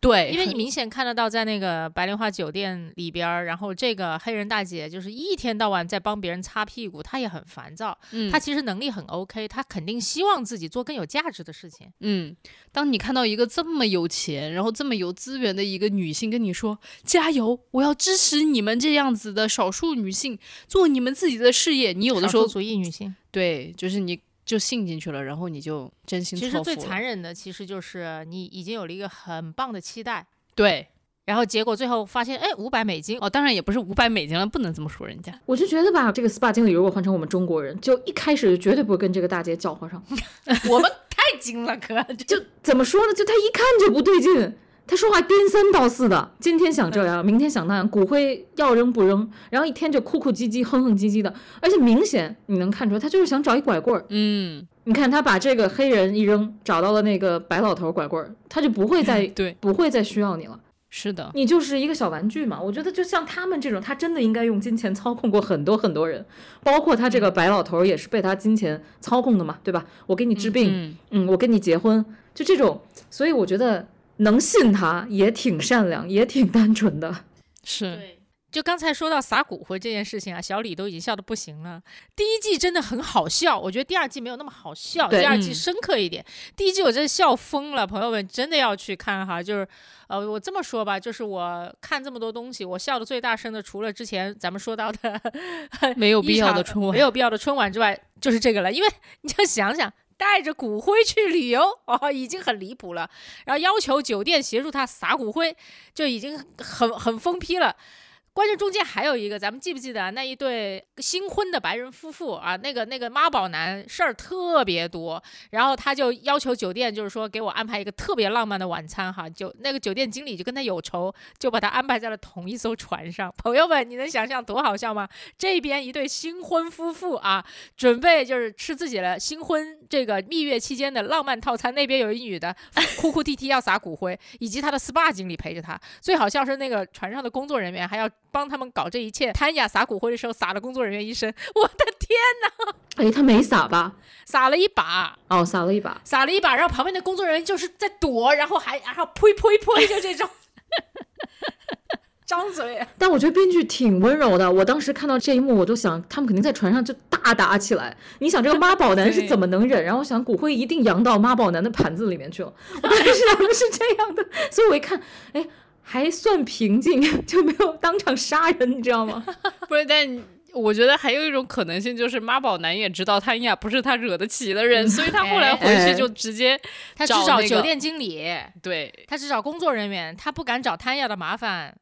对，因为你明显看得到，在那个白莲花酒店里边儿，然后这个黑人大姐就是一天到晚在帮别人擦屁股，她也很烦躁。嗯，她其实能力很 OK，她肯定希望自己做更有价值的事情。嗯，当你看到一个这么有钱，然后这么有资源的一个女性跟你说“加油，我要支持你们这样子的少数女性做你们自己的事业”，你有的时候少数主义女性，对，就是你。就信进去了，然后你就真心其实最残忍的，其实就是你已经有了一个很棒的期待，对，然后结果最后发现，哎，五百美金哦，当然也不是五百美金了，不能这么说人家。我就觉得吧，这个 SPA 经理如果换成我们中国人，就一开始绝对不会跟这个大姐搅和上。我们太精了，哥，就怎么说呢？就他一看就不对劲。他说话颠三倒四的，今天想这样，明天想那样，骨灰要扔不扔，然后一天就哭哭唧唧、哼哼唧唧的，而且明显你能看出来，他就是想找一拐棍儿。嗯，你看他把这个黑人一扔，找到了那个白老头拐棍儿，他就不会再 对，不会再需要你了。是的，你就是一个小玩具嘛。我觉得就像他们这种，他真的应该用金钱操控过很多很多人，包括他这个白老头也是被他金钱操控的嘛，对吧？我给你治病，嗯，我跟你结婚，就这种，所以我觉得。能信他也挺善良，也挺单纯的。是，就刚才说到撒骨灰这件事情啊，小李都已经笑得不行了。第一季真的很好笑，我觉得第二季没有那么好笑，第二季深刻一点。第一季我真的笑疯了，朋友们真的要去看哈。就是，呃，我这么说吧，就是我看这么多东西，我笑的最大声的，除了之前咱们说到的 没有必要的春晚，没有必要的春晚之外，就是这个了。因为你就想想。带着骨灰去旅游哦，已经很离谱了。然后要求酒店协助他撒骨灰，就已经很很疯批了。关键中间还有一个，咱们记不记得那一对新婚的白人夫妇啊？那个那个妈宝男事儿特别多，然后他就要求酒店，就是说给我安排一个特别浪漫的晚餐哈。就那个酒店经理就跟他有仇，就把他安排在了同一艘船上。朋友们，你能想象多好笑吗？这边一对新婚夫妇啊，准备就是吃自己的新婚这个蜜月期间的浪漫套餐，那边有一女的 哭哭啼啼要撒骨灰，以及他的 SPA 经理陪着他。最好笑是那个船上的工作人员还要。帮他们搞这一切，谭雅撒骨灰的时候撒了工作人员一身，我的天哪！哎，他没撒吧？撒了一把，哦，撒了一把，撒了一把，然后旁边的工作人员就是在躲，然后还然后呸呸呸，就这种，张嘴。但我觉得编剧挺温柔的，我当时看到这一幕，我就想他们肯定在船上就大打起来。你想这个妈宝男是怎么能忍？然后我想骨灰一定扬到妈宝男的盘子里面去了。我当时想的是这样的，所以我一看，哎。还算平静，就没有当场杀人，你知道吗？不是，但我觉得还有一种可能性，就是妈宝男也知道谭雅不是他惹得起的人，所以他后来回去就直接他只找酒店经理，对他只找工作人员，他不敢找谭雅的麻烦。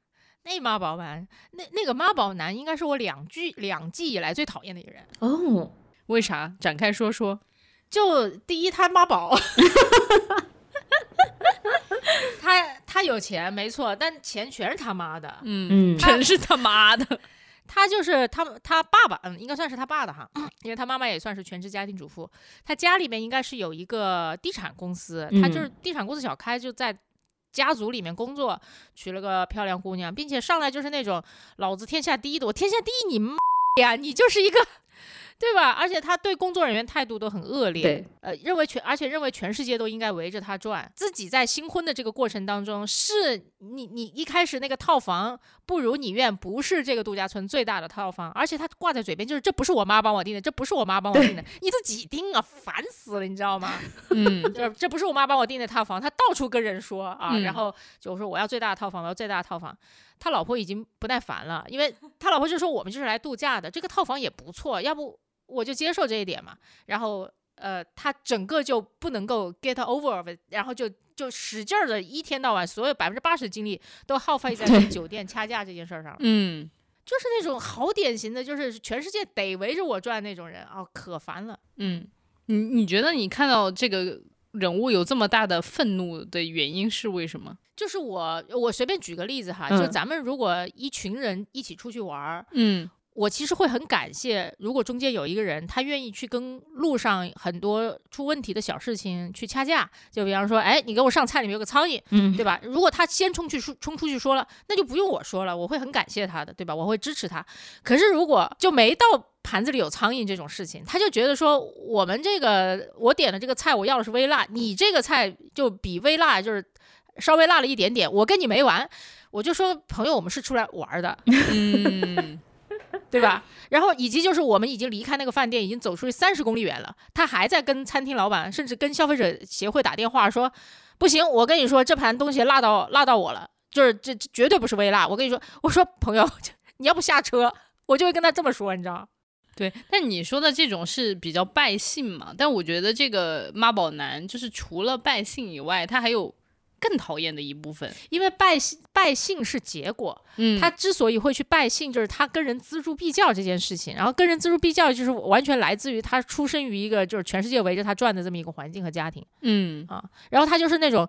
那妈宝男，那那个妈宝男应该是我两季两季以来最讨厌的一个人哦。为啥？展开说说。就第一，他妈宝。他他有钱没错，但钱全是他妈的，嗯，全是他妈的。他就是他他爸爸，嗯，应该算是他爸的哈，因为他妈妈也算是全职家庭主妇。他家里面应该是有一个地产公司，他就是地产公司小开，就在家族里面工作，娶了个漂亮姑娘，并且上来就是那种老子天下第一的，我天下第一，你妈呀，你就是一个。对吧？而且他对工作人员态度都很恶劣，呃，认为全而且认为全世界都应该围着他转。自己在新婚的这个过程当中，是你你一开始那个套房不如你愿，不是这个度假村最大的套房，而且他挂在嘴边就是这不是我妈帮我订的，这不是我妈帮我订的，你自己订啊，烦死了，你知道吗？嗯，这这不是我妈帮我订的套房，他到处跟人说啊，然后就说我要最大的套房，我要最大的套房。他老婆已经不耐烦了，因为他老婆就说我们就是来度假的，这个套房也不错，要不。我就接受这一点嘛，然后呃，他整个就不能够 get over，然后就就使劲儿的一天到晚，所有百分之八十的精力都耗费在跟酒店掐架这件事儿上。嗯，就是那种好典型的，就是全世界得围着我转那种人啊，可烦了。嗯，你你觉得你看到这个人物有这么大的愤怒的原因是为什么？就是我我随便举个例子哈，就咱们如果一群人一起出去玩儿，嗯。我其实会很感谢，如果中间有一个人，他愿意去跟路上很多出问题的小事情去掐架，就比方说，哎，你给我上菜里面有个苍蝇，嗯，对吧？如果他先冲去说冲出去说了，那就不用我说了，我会很感谢他的，对吧？我会支持他。可是如果就没到盘子里有苍蝇这种事情，他就觉得说，我们这个我点的这个菜我要的是微辣，你这个菜就比微辣就是稍微辣了一点点，我跟你没完。我就说，朋友，我们是出来玩的，嗯。对吧？然后以及就是我们已经离开那个饭店，已经走出去三十公里远了，他还在跟餐厅老板，甚至跟消费者协会打电话说，不行，我跟你说这盘东西辣到辣到我了，就是这绝对不是微辣。我跟你说，我说朋友，你要不下车，我就会跟他这么说，你知道对，但你说的这种是比较败兴嘛？但我觉得这个妈宝男就是除了败兴以外，他还有。更讨厌的一部分，因为拜拜信是结果，嗯，他之所以会去拜信，就是他跟人锱铢必较这件事情，然后跟人锱铢必较，就是完全来自于他出生于一个就是全世界围着他转的这么一个环境和家庭，嗯。啊，然后他就是那种，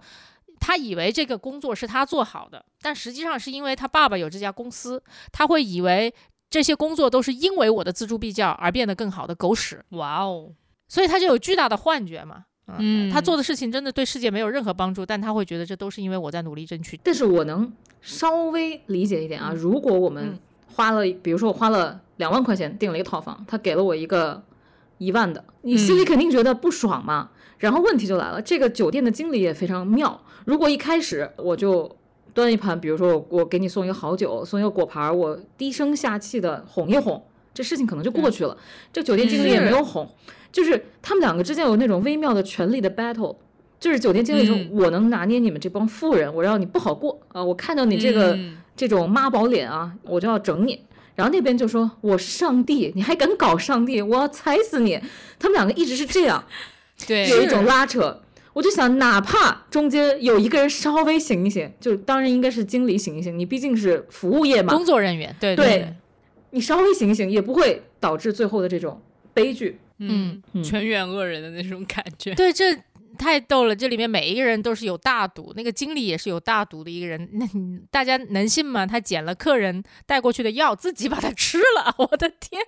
他以为这个工作是他做好的，但实际上是因为他爸爸有这家公司，他会以为这些工作都是因为我的锱铢必较而变得更好的狗屎，哇哦，所以他就有巨大的幻觉嘛。嗯，他做的事情真的对世界没有任何帮助，但他会觉得这都是因为我在努力争取。但是我能稍微理解一点啊，如果我们花了，比如说我花了两万块钱订了一个套房，他给了我一个一万的，你心里肯定觉得不爽嘛。然后问题就来了，这个酒店的经理也非常妙。如果一开始我就端一盘，比如说我我给你送一个好酒，送一个果盘，我低声下气的哄一哄，这事情可能就过去了。这酒店经理也没有哄。就是他们两个之间有那种微妙的权力的 battle，就是酒店经理说：“我能拿捏你们这帮富人，我让你不好过啊！我看到你这个这种妈宝脸啊，我就要整你。”然后那边就说：“我是上帝，你还敢搞上帝？我要踩死你！”他们两个一直是这样，对，有一种拉扯。我就想，哪怕中间有一个人稍微醒一醒，就当然应该是经理醒一醒，你毕竟是服务业嘛，工作人员，对对，你稍微醒一醒，也不会导致最后的这种悲剧。嗯，全员恶人的那种感觉。对，这太逗了。这里面每一个人都是有大毒，那个经理也是有大毒的一个人。那大家能信吗？他捡了客人带过去的药，自己把它吃了。我的天，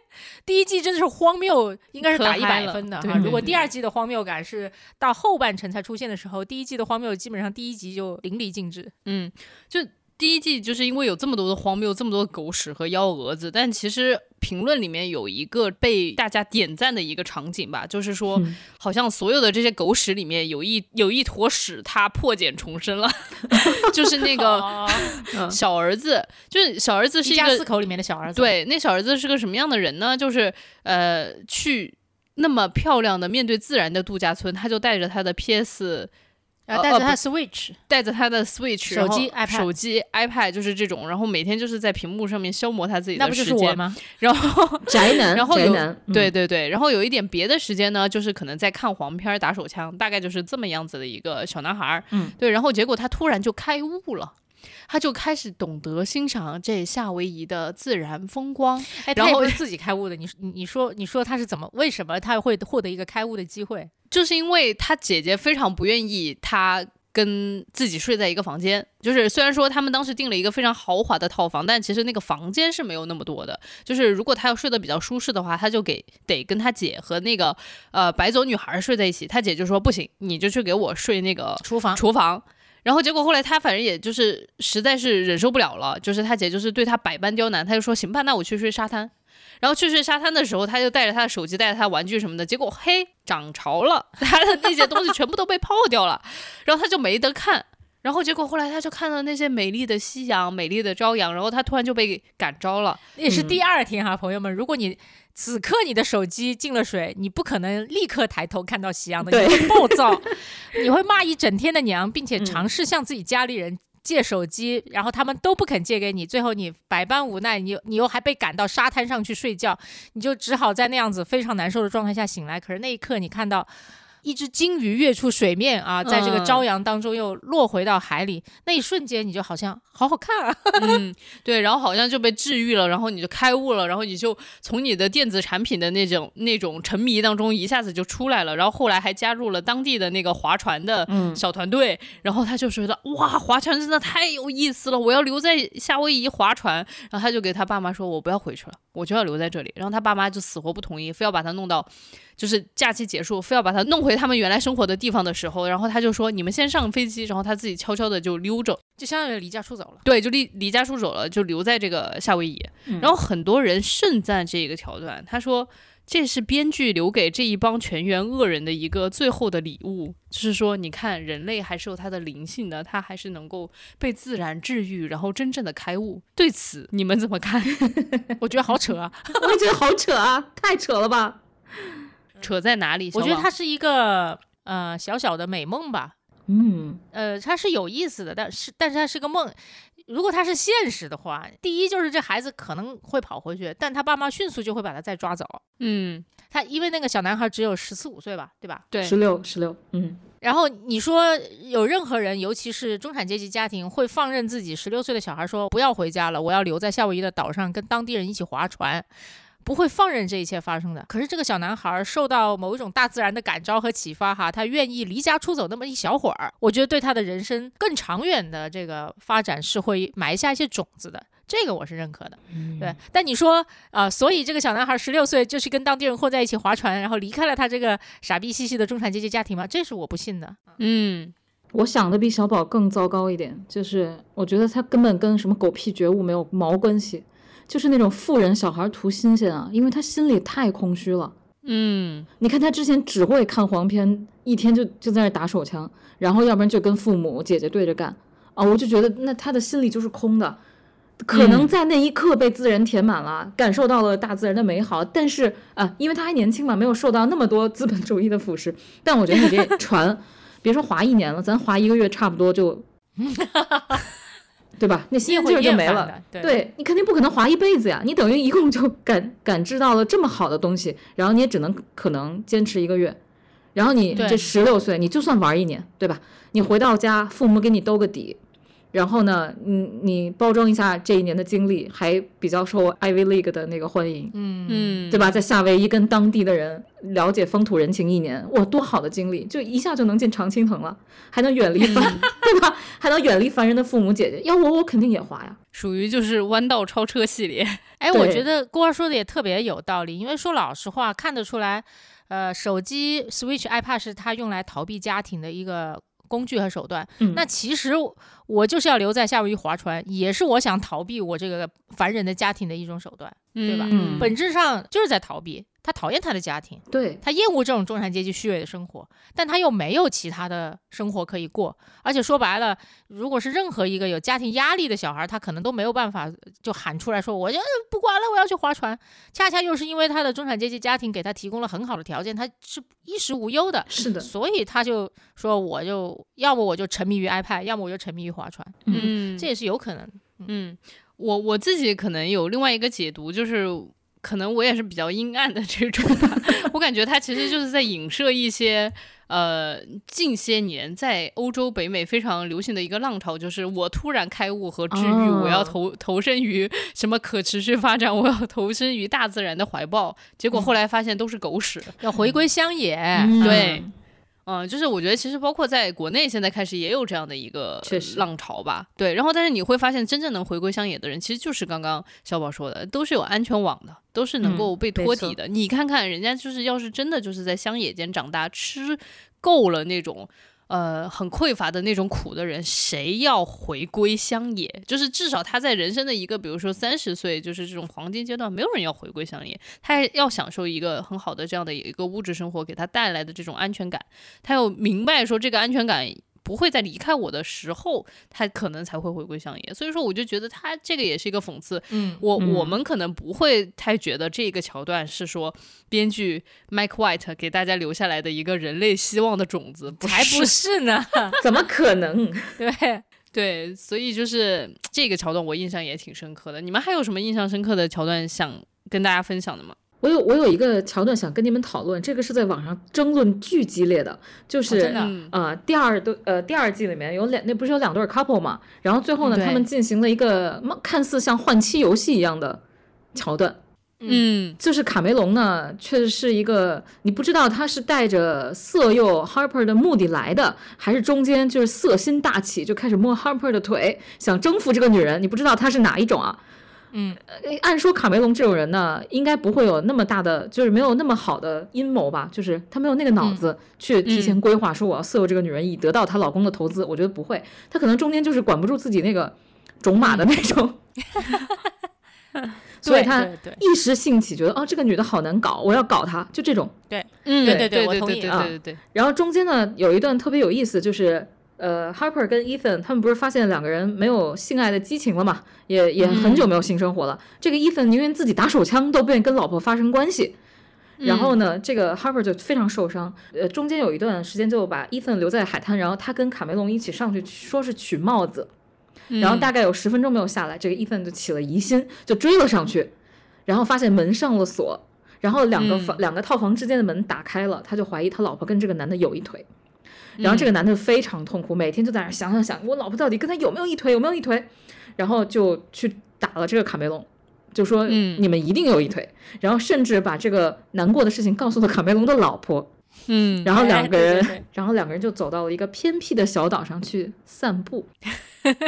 第一季真的是荒谬，应该是打一百分的哈。如果第二季的荒谬感是到后半程才出现的时候，第一季的荒谬基本上第一集就淋漓尽致。嗯，就。第一季就是因为有这么多的荒谬，这么多狗屎和幺蛾子，但其实评论里面有一个被大家点赞的一个场景吧，就是说好像所有的这些狗屎里面有一有一坨屎，它破茧重生了，就是那个 小儿子，就是小儿子是一家四口里面的小儿子，对，那小儿子是个什么样的人呢？就是呃，去那么漂亮的面对自然的度假村，他就带着他的 PS。然后带着他的 Switch，带着他的 Switch，手机、iPad，手机、iPad 就是这种，然后每天就是在屏幕上面消磨他自己的时间吗？然后 宅男，然后有男，对对对，然后有一点别的时间呢，就是可能在看黄片、打手枪，大概就是这么样子的一个小男孩。嗯，对，然后结果他突然就开悟了。他就开始懂得欣赏这夏威夷的自然风光，哎，他也不是自己开悟的。你你你说你说他是怎么？为什么他会获得一个开悟的机会？就是因为他姐姐非常不愿意他跟自己睡在一个房间。就是虽然说他们当时订了一个非常豪华的套房，但其实那个房间是没有那么多的。就是如果他要睡得比较舒适的话，他就给得跟他姐和那个呃白走女孩睡在一起。他姐就说不行，你就去给我睡那个厨房厨房。然后结果后来他反正也就是实在是忍受不了了，就是他姐就是对他百般刁难，他就说行吧，那我去睡沙滩。然后去睡沙滩的时候，他就带着他的手机，带着他玩具什么的，结果嘿涨潮了，他的那些东西全部都被泡掉了，然后他就没得看。然后结果后来他就看到那些美丽的夕阳、美丽的朝阳，然后他突然就被感召了。也是第二天哈，朋友们，如果你此刻你的手机进了水，你不可能立刻抬头看到夕阳的，你会暴躁，你会骂一整天的娘，并且尝试向自己家里人借手机，然后他们都不肯借给你，最后你百般无奈，你你又还被赶到沙滩上去睡觉，你就只好在那样子非常难受的状态下醒来。可是那一刻，你看到。一只鲸鱼跃出水面啊，在这个朝阳当中又落回到海里，那一瞬间你就好像好好看啊，嗯，对，然后好像就被治愈了，然后你就开悟了，然后你就从你的电子产品的那种那种沉迷当中一下子就出来了，然后后来还加入了当地的那个划船的小团队，然后他就觉得哇，划船真的太有意思了，我要留在夏威夷划船，然后他就给他爸妈说，我不要回去了，我就要留在这里，然后他爸妈就死活不同意，非要把他弄到。就是假期结束，非要把他弄回他们原来生活的地方的时候，然后他就说：“你们先上飞机。”然后他自己悄悄的就溜着，就相当于离家出走了。对，就离离家出走了，就留在这个夏威夷。然后很多人盛赞这个桥段，他说这是编剧留给这一帮全员恶人的一个最后的礼物，就是说，你看人类还是有他的灵性的，他还是能够被自然治愈，然后真正的开悟。对此你们怎么看？我觉得好扯啊！我也觉得好扯啊，太扯了吧！扯在哪里？我觉得它是一个呃小小的美梦吧。嗯，呃，它是有意思的，但是但是它是个梦。如果它是现实的话，第一就是这孩子可能会跑回去，但他爸妈迅速就会把他再抓走。嗯，他因为那个小男孩只有十四五岁吧，对吧？对，十六十六。嗯，然后你说有任何人，尤其是中产阶级家庭，会放任自己十六岁的小孩说不要回家了，我要留在夏威夷的岛上跟当地人一起划船？不会放任这一切发生的。可是这个小男孩受到某一种大自然的感召和启发，哈，他愿意离家出走那么一小会儿，我觉得对他的人生更长远的这个发展是会埋下一些种子的。这个我是认可的。对，但你说啊，所以这个小男孩十六岁就去跟当地人混在一起划船，然后离开了他这个傻逼兮兮的中产阶级家庭吗？这是我不信的。嗯，我想的比小宝更糟糕一点，就是我觉得他根本跟什么狗屁觉悟没有毛关系。就是那种富人小孩图新鲜啊，因为他心里太空虚了。嗯，你看他之前只会看黄片，一天就就在那打手枪，然后要不然就跟父母姐姐对着干啊，我就觉得那他的心里就是空的，可能在那一刻被自然填满了，感受到了大自然的美好，但是啊，因为他还年轻嘛，没有受到那么多资本主义的腐蚀。但我觉得你这船，别说划一年了，咱划一个月差不多就。对吧？那新鲜劲儿就没了。对你肯定不可能滑一辈子呀，你等于一共就感感知到了这么好的东西，然后你也只能可能坚持一个月，然后你这十六岁，你就算玩一年，对吧？你回到家，父母给你兜个底。然后呢，你你包装一下这一年的经历，还比较受 Ivy League 的那个欢迎，嗯嗯，对吧？在夏威夷跟当地的人了解风土人情一年，哇，多好的经历，就一下就能进常青藤了，还能远离凡，对吧？还能远离凡人的父母姐姐，要我我肯定也滑呀，属于就是弯道超车系列。哎，我觉得郭儿说的也特别有道理，因为说老实话，看得出来，呃，手机 Switch iPad 是他用来逃避家庭的一个。工具和手段，那其实我就是要留在夏威夷划船，也是我想逃避我这个凡人的家庭的一种手段，对吧？本质上就是在逃避。他讨厌他的家庭，对他厌恶这种中产阶级虚伪的生活，但他又没有其他的生活可以过。而且说白了，如果是任何一个有家庭压力的小孩，他可能都没有办法就喊出来说：“我就不管了，我要去划船。”恰恰又是因为他的中产阶级家庭给他提供了很好的条件，他是衣食无忧的。是的，所以他就说：“我就要么我就沉迷于 iPad，要么我就沉迷于划船。”嗯，这也是有可能。嗯，我我自己可能有另外一个解读，就是。可能我也是比较阴暗的这种吧，我感觉他其实就是在影射一些，呃，近些年在欧洲、北美非常流行的一个浪潮，就是我突然开悟和治愈，我要投投身于什么可持续发展，我要投身于大自然的怀抱，结果后来发现都是狗屎，要回归乡野，对。嗯，就是我觉得其实包括在国内，现在开始也有这样的一个浪潮吧。对，然后但是你会发现，真正能回归乡野的人，其实就是刚刚小宝说的，都是有安全网的，都是能够被托底的。你看看人家，就是要是真的就是在乡野间长大，吃够了那种。呃，很匮乏的那种苦的人，谁要回归乡野？就是至少他在人生的一个，比如说三十岁，就是这种黄金阶段，没有人要回归乡野，他要享受一个很好的这样的一个物质生活，给他带来的这种安全感，他要明白说这个安全感。不会在离开我的时候，他可能才会回归乡野。所以说，我就觉得他这个也是一个讽刺。嗯，我我们可能不会太觉得这个桥段是说编剧 Mike White 给大家留下来的一个人类希望的种子，不才不是呢，怎么可能？对对，所以就是这个桥段我印象也挺深刻的。你们还有什么印象深刻的桥段想跟大家分享的吗？我有我有一个桥段想跟你们讨论，这个是在网上争论巨激烈的，就是呃第二对呃第二季里面有两那不是有两对 couple 嘛，然后最后呢他们进行了一个看似像换妻游戏一样的桥段，嗯，就是卡梅隆呢确实是一个你不知道他是带着色诱 Harper 的目的来的，还是中间就是色心大起就开始摸 Harper 的腿想征服这个女人，你不知道他是哪一种啊。嗯，按说卡梅隆这种人呢，应该不会有那么大的，就是没有那么好的阴谋吧？就是他没有那个脑子去提前规划，说我要色诱这个女人以得到她老公的投资。我觉得不会，他可能中间就是管不住自己那个种马的那种，所以他一时兴起觉得哦，这个女的好难搞，我要搞她，就这种。对，嗯，对对对，我同意啊。对对对。然后中间呢，有一段特别有意思，就是。呃，Harper 跟 Ethan 他们不是发现两个人没有性爱的激情了嘛？也也很久没有性生活了。这个 Ethan 宁愿自己打手枪都不愿意跟老婆发生关系。然后呢，这个 Harper 就非常受伤。呃，中间有一段时间就把 Ethan 留在海滩，然后他跟卡梅隆一起上去说是取帽子。然后大概有十分钟没有下来，这个 Ethan 就起了疑心，就追了上去，然后发现门上了锁，然后两个房两个套房之间的门打开了，他就怀疑他老婆跟这个男的有一腿。然后这个男的非常痛苦，每天就在那想想想，我老婆到底跟他有没有一腿，有没有一腿？然后就去打了这个卡梅隆，就说你们一定有一腿。然后甚至把这个难过的事情告诉了卡梅隆的老婆。嗯，然后两个人，然后两个人就走到了一个偏僻的小岛上去散步。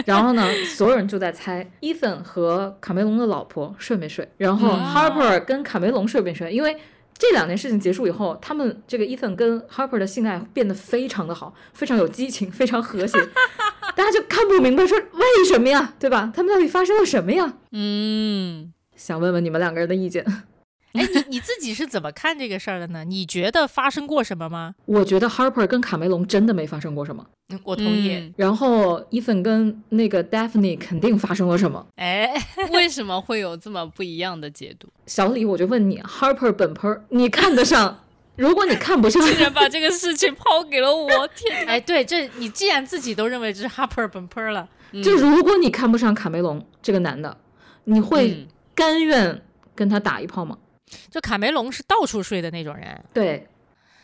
然后呢，所有人就在猜伊森和卡梅隆的老婆睡没睡，然后 Harper 跟卡梅隆睡没睡，因为。这两件事情结束以后，他们这个 Ethan 跟 Harper 的性爱变得非常的好，非常有激情，非常和谐。大家就看不明白，说为什么呀，对吧？他们到底发生了什么呀？嗯，想问问你们两个人的意见。哎，你你自己是怎么看这个事儿的呢？你觉得发生过什么吗？我觉得 Harper 跟卡梅隆真的没发生过什么。嗯，我同意。然后 Ethan 跟那个 Daphne 肯定发生了什么？哎，为什么会有这么不一样的解读？小李，我就问你，Harper 本喷，你看得上？如果你看不上，竟然把这个事情抛给了我，天！哎，对，这你既然自己都认为这是 Harper 本喷了，就如果你看不上卡梅隆这个男的，你会甘愿跟他打一炮吗？就卡梅隆是到处睡的那种人，对，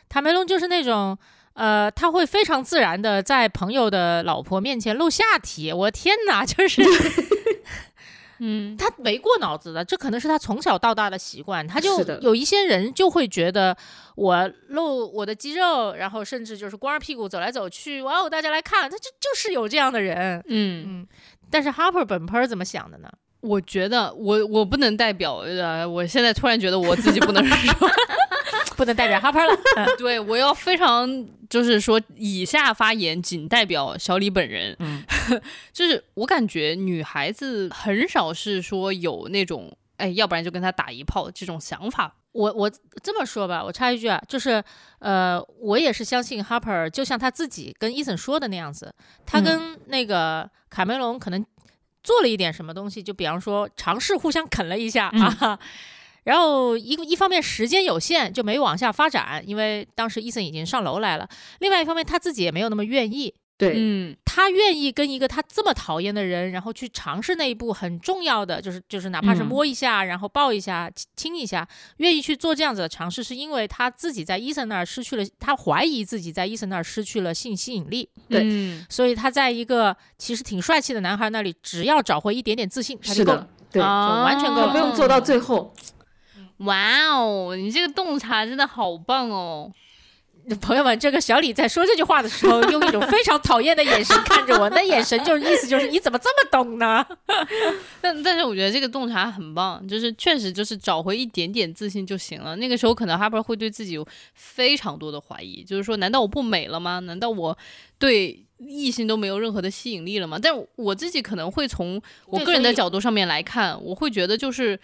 卡梅隆就是那种，呃，他会非常自然的在朋友的老婆面前露下体，我天哪，就是，嗯，他没过脑子的，这可能是他从小到大的习惯，他就有一些人就会觉得我露我的肌肉，然后甚至就是光着屁股走来走去，哇哦，大家来看，他就就是有这样的人，嗯。嗯，但是 Harper 本 r 怎么想的呢？我觉得我我不能代表，呃，我现在突然觉得我自己不能说，不能代表哈珀了。对，我要非常就是说，以下发言仅代表小李本人。嗯，就是我感觉女孩子很少是说有那种，哎，要不然就跟他打一炮这种想法。我我这么说吧，我插一句啊，就是呃，我也是相信 Harper，，就像他自己跟伊森说的那样子，他跟那个卡梅隆可能。做了一点什么东西，就比方说尝试互相啃了一下啊，然后一一方面时间有限就没往下发展，因为当时伊森已经上楼来了。另外一方面他自己也没有那么愿意。对，嗯，他愿意跟一个他这么讨厌的人，然后去尝试那一步很重要的，就是就是哪怕是摸一下，然后抱一下，亲一下，愿意去做这样子的尝试，是因为他自己在伊森那儿失去了，他怀疑自己在伊森那儿失去了性吸引力，对，所以他在一个其实挺帅气的男孩那里，只要找回一点点自信，他就够，对，就完全够了，不用做到最后。哇哦，你这个洞察真的好棒哦！朋友们，这个小李在说这句话的时候，用一种非常讨厌的眼神看着我，那眼神就是意思就是你怎么这么懂呢？但但是我觉得这个洞察很棒，就是确实就是找回一点点自信就行了。那个时候可能哈珀会对自己有非常多的怀疑，就是说难道我不美了吗？难道我对异性都没有任何的吸引力了吗？但我自己可能会从我个人的角度上面来看，我会觉得就是。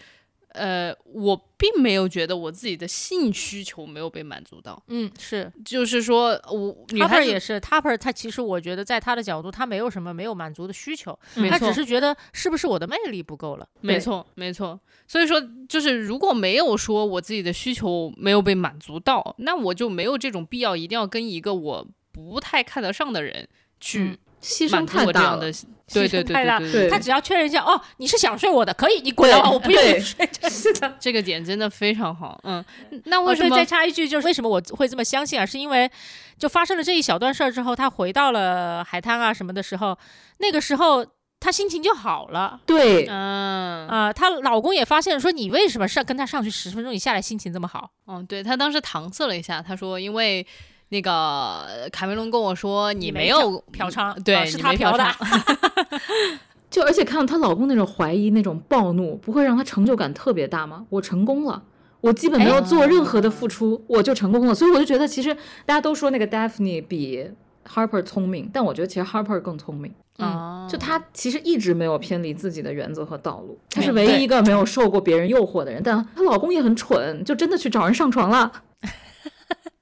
呃，我并没有觉得我自己的性需求没有被满足到。嗯，是，就是说我女孩也是，Topper 他其实我觉得在他的角度，他没有什么没有满足的需求，他只是觉得是不是我的魅力不够了。没错，没错。所以说，就是如果没有说我自己的需求没有被满足到，那我就没有这种必要一定要跟一个我不太看得上的人去牺牲太大了。对对对对对，他只要确认一下，哦，你是想睡我的，可以，你滚了，我不用你 睡。是的，这个点真的非常好。嗯，那为什么再插一句，就是为什么我会这么相信啊？是因为就发生了这一小段事儿之后，他回到了海滩啊什么的时候，那个时候他心情就好了。对，嗯啊，她老公也发现说，你为什么上跟他上去十分钟，你下来心情这么好？嗯，对她当时搪塞了一下，她说因为。那个卡梅隆跟我说：“你没有嫖娼，对，是他嫖的。就而且看到她老公那种怀疑、那种暴怒，不会让她成就感特别大吗？我成功了，我基本没有做任何的付出，我就成功了。所以我就觉得，其实大家都说那个 Daphne 比 Harper 聪明，但我觉得其实 Harper 更聪明。嗯，就她其实一直没有偏离自己的原则和道路，她是唯一一个没有受过别人诱惑的人。但她老公也很蠢，就真的去找人上床了。”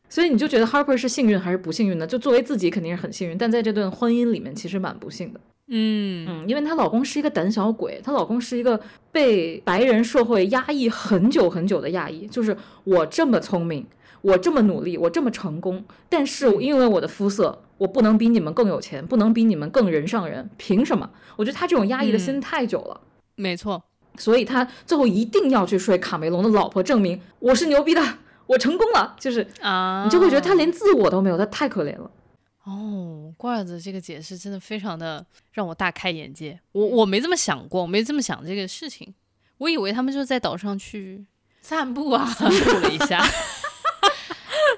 所以你就觉得 Harper 是幸运还是不幸运呢？就作为自己肯定是很幸运，但在这段婚姻里面其实蛮不幸的。嗯嗯，因为她老公是一个胆小鬼，她老公是一个被白人社会压抑很久很久的亚裔。就是我这么聪明，我这么努力，我这么成功，但是因为我的肤色，我不能比你们更有钱，不能比你们更人上人，凭什么？我觉得他这种压抑的心太久了。没错，所以他最后一定要去睡卡梅隆的老婆，证明我是牛逼的。我成功了，就是啊，你就会觉得他连自我都没有，他太可怜了。哦，怪不得这个解释真的非常的让我大开眼界。我我没这么想过，我没这么想这个事情。我以为他们就在岛上去散步啊，散步了一下。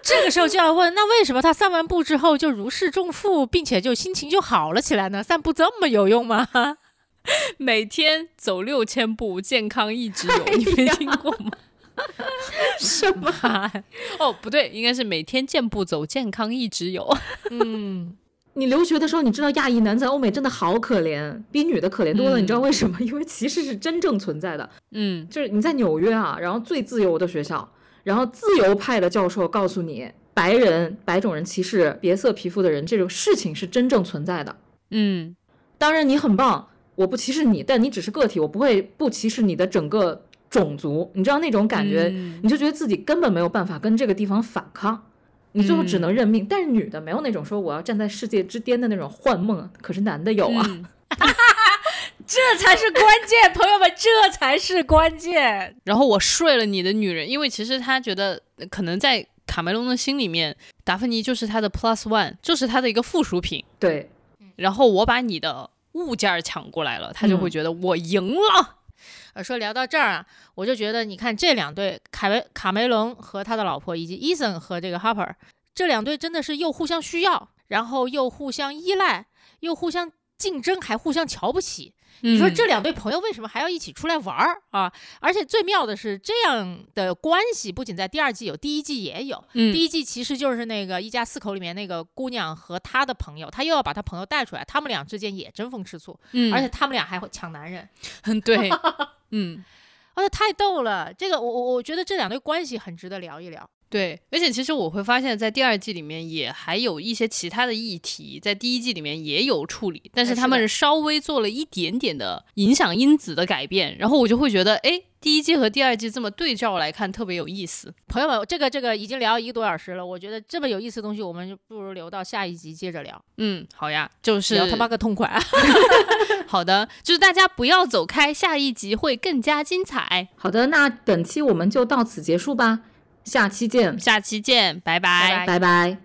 这个时候就要问，那为什么他散完步之后就如释重负，并且就心情就好了起来呢？散步这么有用吗？每天走六千步，健康一直有，你没听过吗？什么？哦，不对，应该是每天健步走，健康一直有。嗯，你留学的时候，你知道亚裔男在欧美真的好可怜，比女的可怜多了。你知道为什么？因为歧视是真正存在的。嗯，就是你在纽约啊，然后最自由的学校，然后自由派的教授告诉你，白人、白种人歧视别色皮肤的人这种事情是真正存在的。嗯，当然你很棒，我不歧视你，但你只是个体，我不会不歧视你的整个。种族，你知道那种感觉，你就觉得自己根本没有办法跟这个地方反抗，你最后只能认命。但是女的没有那种说我要站在世界之巅的那种幻梦，可是男的有啊，这才是关键，朋友们，这才是关键。然后我睡了你的女人，因为其实他觉得可能在卡梅隆的心里面，达芬妮就是他的 plus one，就是他的一个附属品。对，然后我把你的物件抢过来了，他就会觉得我赢了。呃，说聊到这儿啊，我就觉得，你看这两对凯维卡梅隆和他的老婆，以及伊森和这个 Harper，这两对真的是又互相需要，然后又互相依赖，又互相竞争，还互相瞧不起。你说这两对朋友为什么还要一起出来玩儿啊？而且最妙的是，这样的关系不仅在第二季有，第一季也有。第一季其实就是那个一家四口里面那个姑娘和她的朋友，她又要把她朋友带出来，他们俩之间也争风吃醋。嗯，而且他们俩还会抢男人。嗯，对，嗯，而且太逗了。这个我我我觉得这两对关系很值得聊一聊。对，而且其实我会发现，在第二季里面也还有一些其他的议题，在第一季里面也有处理，但是他们稍微做了一点点的影响因子的改变，然后我就会觉得，哎，第一季和第二季这么对照来看，特别有意思。朋友们，这个这个已经聊一个多小时了，我觉得这么有意思的东西，我们就不如留到下一集接着聊。嗯，好呀，就是聊他妈个痛快。好的，就是大家不要走开，下一集会更加精彩。好的，那本期我们就到此结束吧。下期见，下期见，拜拜，拜拜。